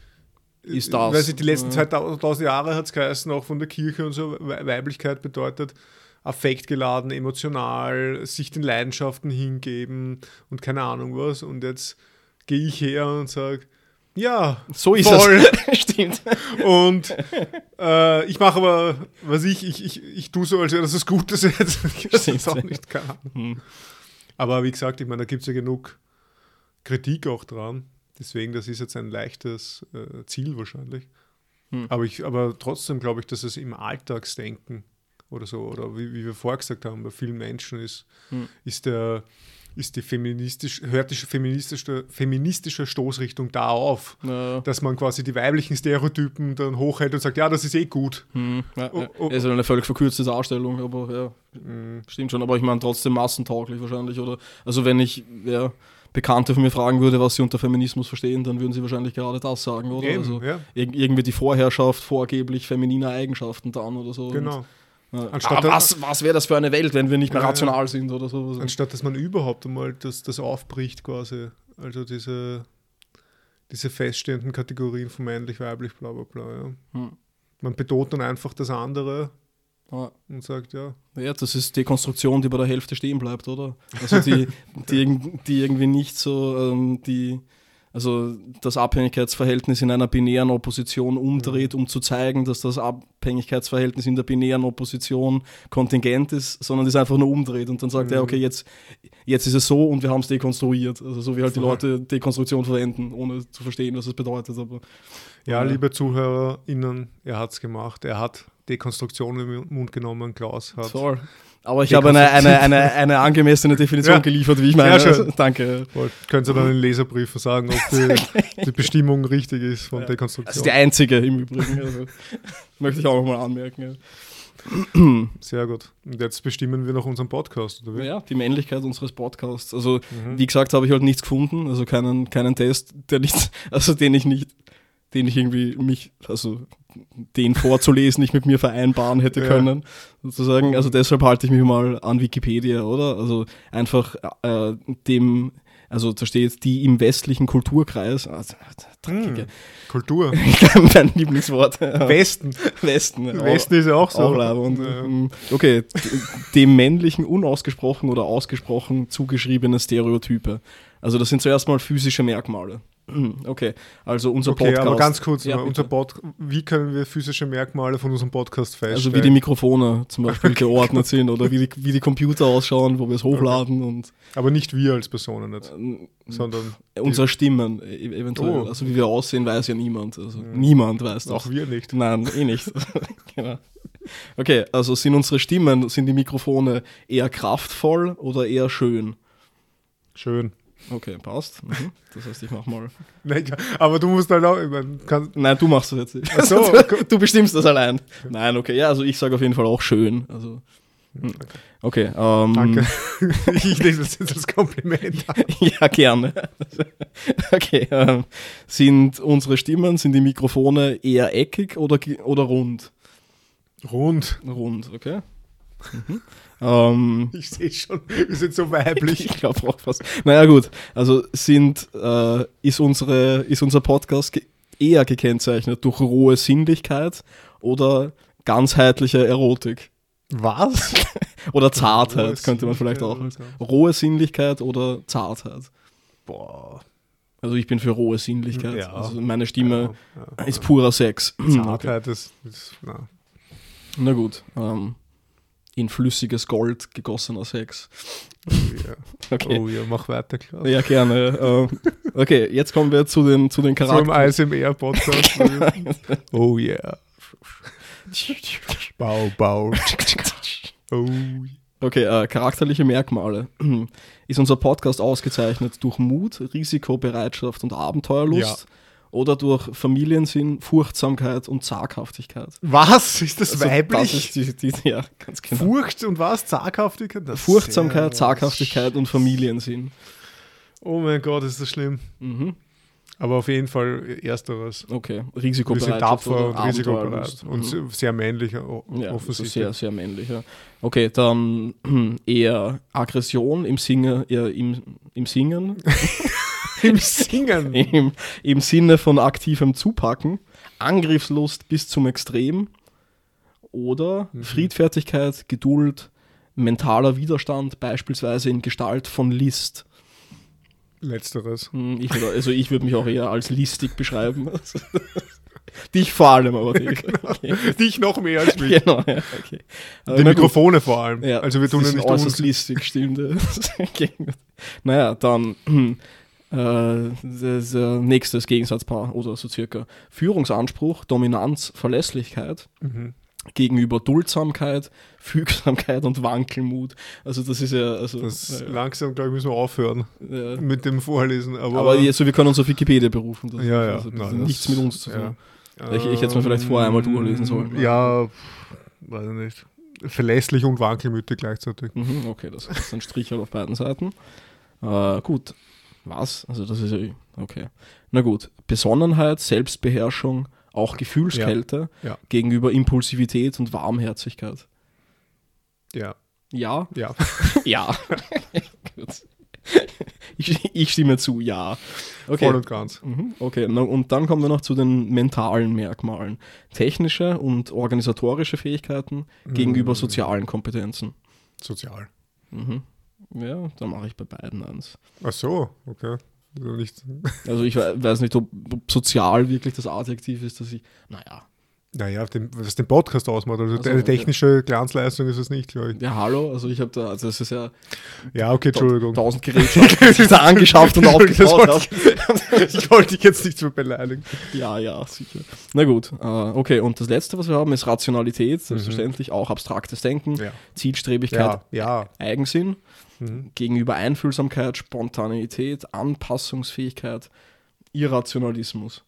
Ist äh, das, Weiß ich, die letzten ja. 2000 Jahre hat es geheißen, auch von der Kirche und so, We- Weiblichkeit bedeutet affektgeladen, emotional, sich den Leidenschaften hingeben und keine Ahnung was. Und jetzt gehe ich her und sage, ja, So ist voll. es. Stimmt. Und äh, ich mache aber, was ich, ich, ich, ich tue so, als wäre das das Gutes jetzt. Das ist auch nicht, keine Ahnung. Hm. Aber wie gesagt, ich meine, da gibt es ja genug Kritik auch dran. Deswegen, das ist jetzt ein leichtes äh, Ziel wahrscheinlich. Hm. Aber, ich, aber trotzdem glaube ich, dass es im Alltagsdenken oder so, oder wie, wie wir vorher gesagt haben, bei vielen Menschen ist, Hm. ist der ist die feministisch, hört die feministische, feministische Stoßrichtung da auf, Ja. dass man quasi die weiblichen Stereotypen dann hochhält und sagt, ja, das ist eh gut. Hm, ja, Oh, oh. Ist eine völlig verkürzte Darstellung, aber ja, Mhm. stimmt schon. Aber ich meine trotzdem massentauglich wahrscheinlich. Oder also wenn ich ja, Bekannte von mir fragen würde, was sie unter Feminismus verstehen, dann würden sie wahrscheinlich gerade das sagen, oder? Eben, also ja, ir irgendwie die Vorherrschaft vorgeblich femininer Eigenschaften dann oder so. genau. Ja. Anstatt Aber was was wäre das für eine Welt, wenn wir nicht mehr Ja, ja. rational sind oder so? Also, Anstatt dass man überhaupt einmal das, das aufbricht quasi. Also diese, diese feststehenden Kategorien von männlich, weiblich, bla bla bla. Ja. Hm. Man betont dann einfach das andere ja. und sagt, ja, Ja, das ist Dekonstruktion, die bei der Hälfte stehen bleibt, oder? Also die, die, die irgendwie nicht so ähm, die, also das Abhängigkeitsverhältnis in einer binären Opposition umdreht, um zu zeigen, dass das Abhängigkeitsverhältnis in der binären Opposition kontingent ist, sondern es einfach nur umdreht und dann sagt er, Mhm. okay, jetzt, jetzt ist es so und wir haben es dekonstruiert. Also so wie halt die. Leute Dekonstruktion verwenden, ohne zu verstehen, was es bedeutet. Aber ja, Ja. liebe ZuhörerInnen, er hat es gemacht. Er hat Dekonstruktion im Mund genommen, Klaus hat. voll. Aber ich habe eine, eine, eine, eine angemessene Definition Ja. geliefert, wie ich meine. Sehr schön. Danke. Wollt- Können Sie dann in Leserbriefen sagen, ob die, die Bestimmung richtig ist von Ja. Dekonstruktion? Das ist die einzige im Übrigen. Also, möchte ich auch nochmal anmerken. Sehr gut. Und jetzt bestimmen wir noch unseren Podcast, oder wie? Ja, die Männlichkeit unseres Podcasts. Also, Mhm. wie gesagt, habe ich halt nichts gefunden, also keinen, keinen Test, der nicht, also den ich nicht, den ich irgendwie mich, also den vorzulesen, nicht mit mir vereinbaren hätte Ja. können, sozusagen. Also deshalb halte ich mich mal an Wikipedia, oder? Also einfach äh, dem, also da steht die im westlichen Kulturkreis, also, dreckige, Kultur. mein Lieblingswort. Westen. Westen. ja. Westen ist ja auch so. Auch leibend. Ja. Mhm. Okay, dem männlichen unausgesprochen oder ausgesprochen zugeschriebene Stereotype. Also das sind zuerst mal physische Merkmale. Okay, also unser Okay, Podcast. aber ganz kurz, Ja, unser Pod wie können wir physische Merkmale von unserem Podcast feststellen? Also wie die Mikrofone zum Beispiel geordnet sind oder wie die, wie die Computer ausschauen, wo wir es hochladen und aber nicht wir als Personen nicht, ähm, sondern unsere Stimmen e- eventuell. Oh. Also wie wir aussehen, weiß ja niemand. Also niemand weiß das. auch wir nicht. Nein, eh nicht. genau. Okay, also sind unsere Stimmen, sind die Mikrofone eher kraftvoll oder eher schön? Schön. Okay, passt. Mhm. Das heißt, ich mach mal. Nein, aber du musst halt auch, ich mein, kann, Nein, du machst das jetzt nicht. Ach so. du bestimmst das allein. Nein, okay, ja, also ich sage auf jeden Fall auch schön. Also, hm. okay, ähm, danke. ich lese das jetzt als Kompliment. ja, gerne. okay, ähm, sind unsere Stimmen, sind die Mikrofone eher eckig oder, oder rund? Rund. Rund, okay. Mhm. Ähm, Ich sehe schon, wir sind so weiblich. Ich glaube auch fast. Naja, gut. Also sind, äh, ist, unsere, ist unser Podcast ge eher gekennzeichnet durch rohe Sinnlichkeit oder ganzheitliche Erotik? Was? Oder Zartheit, könnte man vielleicht auch. Rohe Sinnlichkeit oder Zartheit? Boah. Also ich bin für rohe Sinnlichkeit. Ja. Also meine Stimme Ja, ja. ist purer Sex. Okay. Zartheit ist, ist na. Na gut. Ähm, in flüssiges Gold gegossener Sex. Oh ja. Okay. Oh ja, mach weiter, Klaus. Ja, gerne. ähm, okay, jetzt kommen wir zu den, zu den Charakteren. ASMR-Podcast. oh yeah. Bau, bau. Oh. Okay, äh, charakterliche Merkmale. Ist unser Podcast ausgezeichnet durch Mut, Risiko, Bereitschaft und Abenteuerlust? Oder durch Familiensinn, Furchtsamkeit und Zaghaftigkeit? Was? Ist das Also, weiblich? Das ist die, die, ja, ganz genau. Furcht und was? Zaghaftigkeit? Das Furchtsamkeit, Zaghaftigkeit und Familiensinn. Oh mein Gott, ist das schlimm. Mhm. Aber auf jeden Fall ersteres. Okay, sind Risikobereitschaft tapfer und risikobereit. Und Mhm. se- sehr männlich, Ja, offensichtlich. sehr, sehr männlich. Ja. Okay, dann eher Aggression im, Singe, eher im, im Singen, Im Singen. im, im Sinne von aktivem Zupacken, Angriffslust bis zum Extrem oder Mhm. Friedfertigkeit, Geduld, mentaler Widerstand, beispielsweise in Gestalt von List. Letzteres. Hm, Ich, würd- also ich würde mich auch eher als listig beschreiben. Dich vor allem, aber dich. Okay. Dich noch mehr als mich. Genau, ja, okay. Die na gut. Mikrofone vor allem. Ja, also wir tun ja nicht äußerst uns. listig, stimmt. Okay, naja, dann das äh, nächstes Gegensatzpaar oder so circa. Führungsanspruch, Dominanz, Verlässlichkeit Mhm. gegenüber Duldsamkeit, Fügsamkeit und Wankelmut. Also das ist ja, also, Das äh, langsam, glaube ich, müssen wir aufhören äh, mit dem Vorlesen. Aber, aber also wir können uns auf Wikipedia berufen. Das, ja, ja. also, das na, hat das- nichts mit uns zu tun. ja. Ich- ich hätte es mir vielleicht vorher einmal durchlesen sollen. Ja, weiß ich nicht. Verlässlich und wankelmütig gleichzeitig. Mhm, okay, das ist ein Strich halt auf beiden Seiten. Äh, gut. Was? Also das ist ja. Okay. Na gut. Besonnenheit, Selbstbeherrschung, auch Gefühlskälte Ja, ja. gegenüber Impulsivität und Warmherzigkeit. Ja, Ja? ja. Ja. Ich, ich stimme zu, ja. Okay. Voll und ganz. Mhm, Okay, na, und dann kommen wir noch zu den mentalen Merkmalen. Technische und organisatorische Fähigkeiten gegenüber sozialen Kompetenzen. Sozial. Mhm. Ja, da mache ich bei beiden eins. Ach so, okay. Also nicht, Also ich we- weiß nicht, ob, ob sozial wirklich das Adjektiv ist, dass ich, naja, naja, den, was den Podcast ausmacht. Also Ach so, eine technische Glanzleistung ist es nicht, glaube ich. ja hallo, also ich habe da, also das ist ja Ja, okay, Entschuldigung. tausend Gerätschaften, die ich da angeschafft und aufgebaut habe. ich wollte dich jetzt nicht so beleidigen. Ja, ja, sicher. Na gut, äh, okay, und das letzte, was wir haben, ist Rationalität, selbstverständlich, auch abstraktes Denken, Ja. Zielstrebigkeit, Ja, ja. Eigensinn, Mhm. gegenüber Einfühlsamkeit, Spontaneität, Anpassungsfähigkeit, Irrationalismus.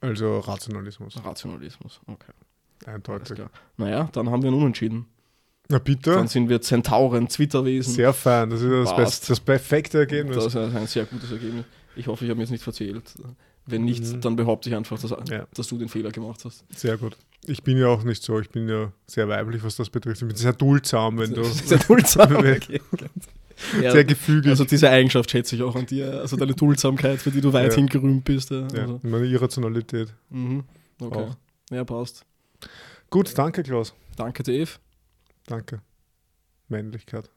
Also Rationalismus. Rationalismus, okay. Eindeutig. Naja, dann haben wir einen Unentschieden. Na bitte. Dann sind wir Zentauren, Zwitterwesen. Sehr fein. Das ist das, das perfekte Ergebnis. Das ist ein sehr gutes Ergebnis. Ich hoffe, ich habe mir jetzt nicht verzählt. Wenn nicht, Mhm. dann behaupte ich einfach, dass, Ja. dass du den Fehler gemacht hast. Sehr gut. Ich bin ja auch nicht so. Ich bin ja sehr weiblich, was das betrifft. Ich bin sehr duldsam, wenn du. Sehr duldsam. Okay. Ja, Sehr gefügig. also diese Eigenschaft schätze ich auch an dir. Also deine Duldsamkeit, für die du weithin Ja. gerühmt bist. Ja. Also, meine Irrationalität. mhm. Okay. Auch. Ja, passt. Gut, danke, Klaus. Danke, Dave. Danke. Männlichkeit.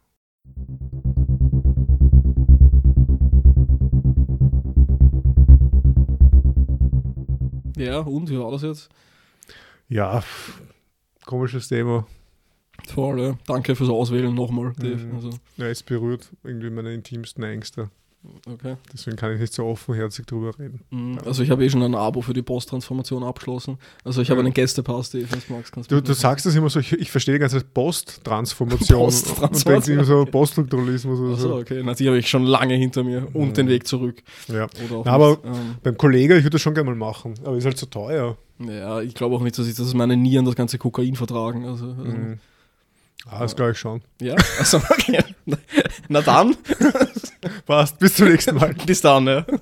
Ja, und wie war das jetzt? Ja, komisches Thema. Voll, ja. Danke fürs Auswählen nochmal, Dave. Mhm. Also, Ja, es berührt irgendwie meine intimsten Ängste. Okay. Deswegen kann ich nicht so offenherzig drüber reden. Mhm. Also ich habe eh schon ein Abo für die Posttransformation abgeschlossen. Also ich habe Ja. einen Gästepass, wenn du magst. Kannst Du, du sagst das immer so, ich, ich verstehe die ganze Post-Transformation. Post-Transformation, Und denkst immer so okay. Poststrukturalismus oder Achso, so. okay. Na, die habe ich schon lange hinter mir und den Weg zurück. Ja. Na, aber-. Ähm, Beim Kollegen, ich würde das schon gerne mal machen, aber ist halt so teuer. ja, ich glaube auch nicht, dass ich dass meine Nieren das ganze Kokain vertragen. Also, also Mhm. Ah, das glaube ich schon. Ja, also okay. Na dann, Passt, bis zum nächsten Mal. bis dann. Ja.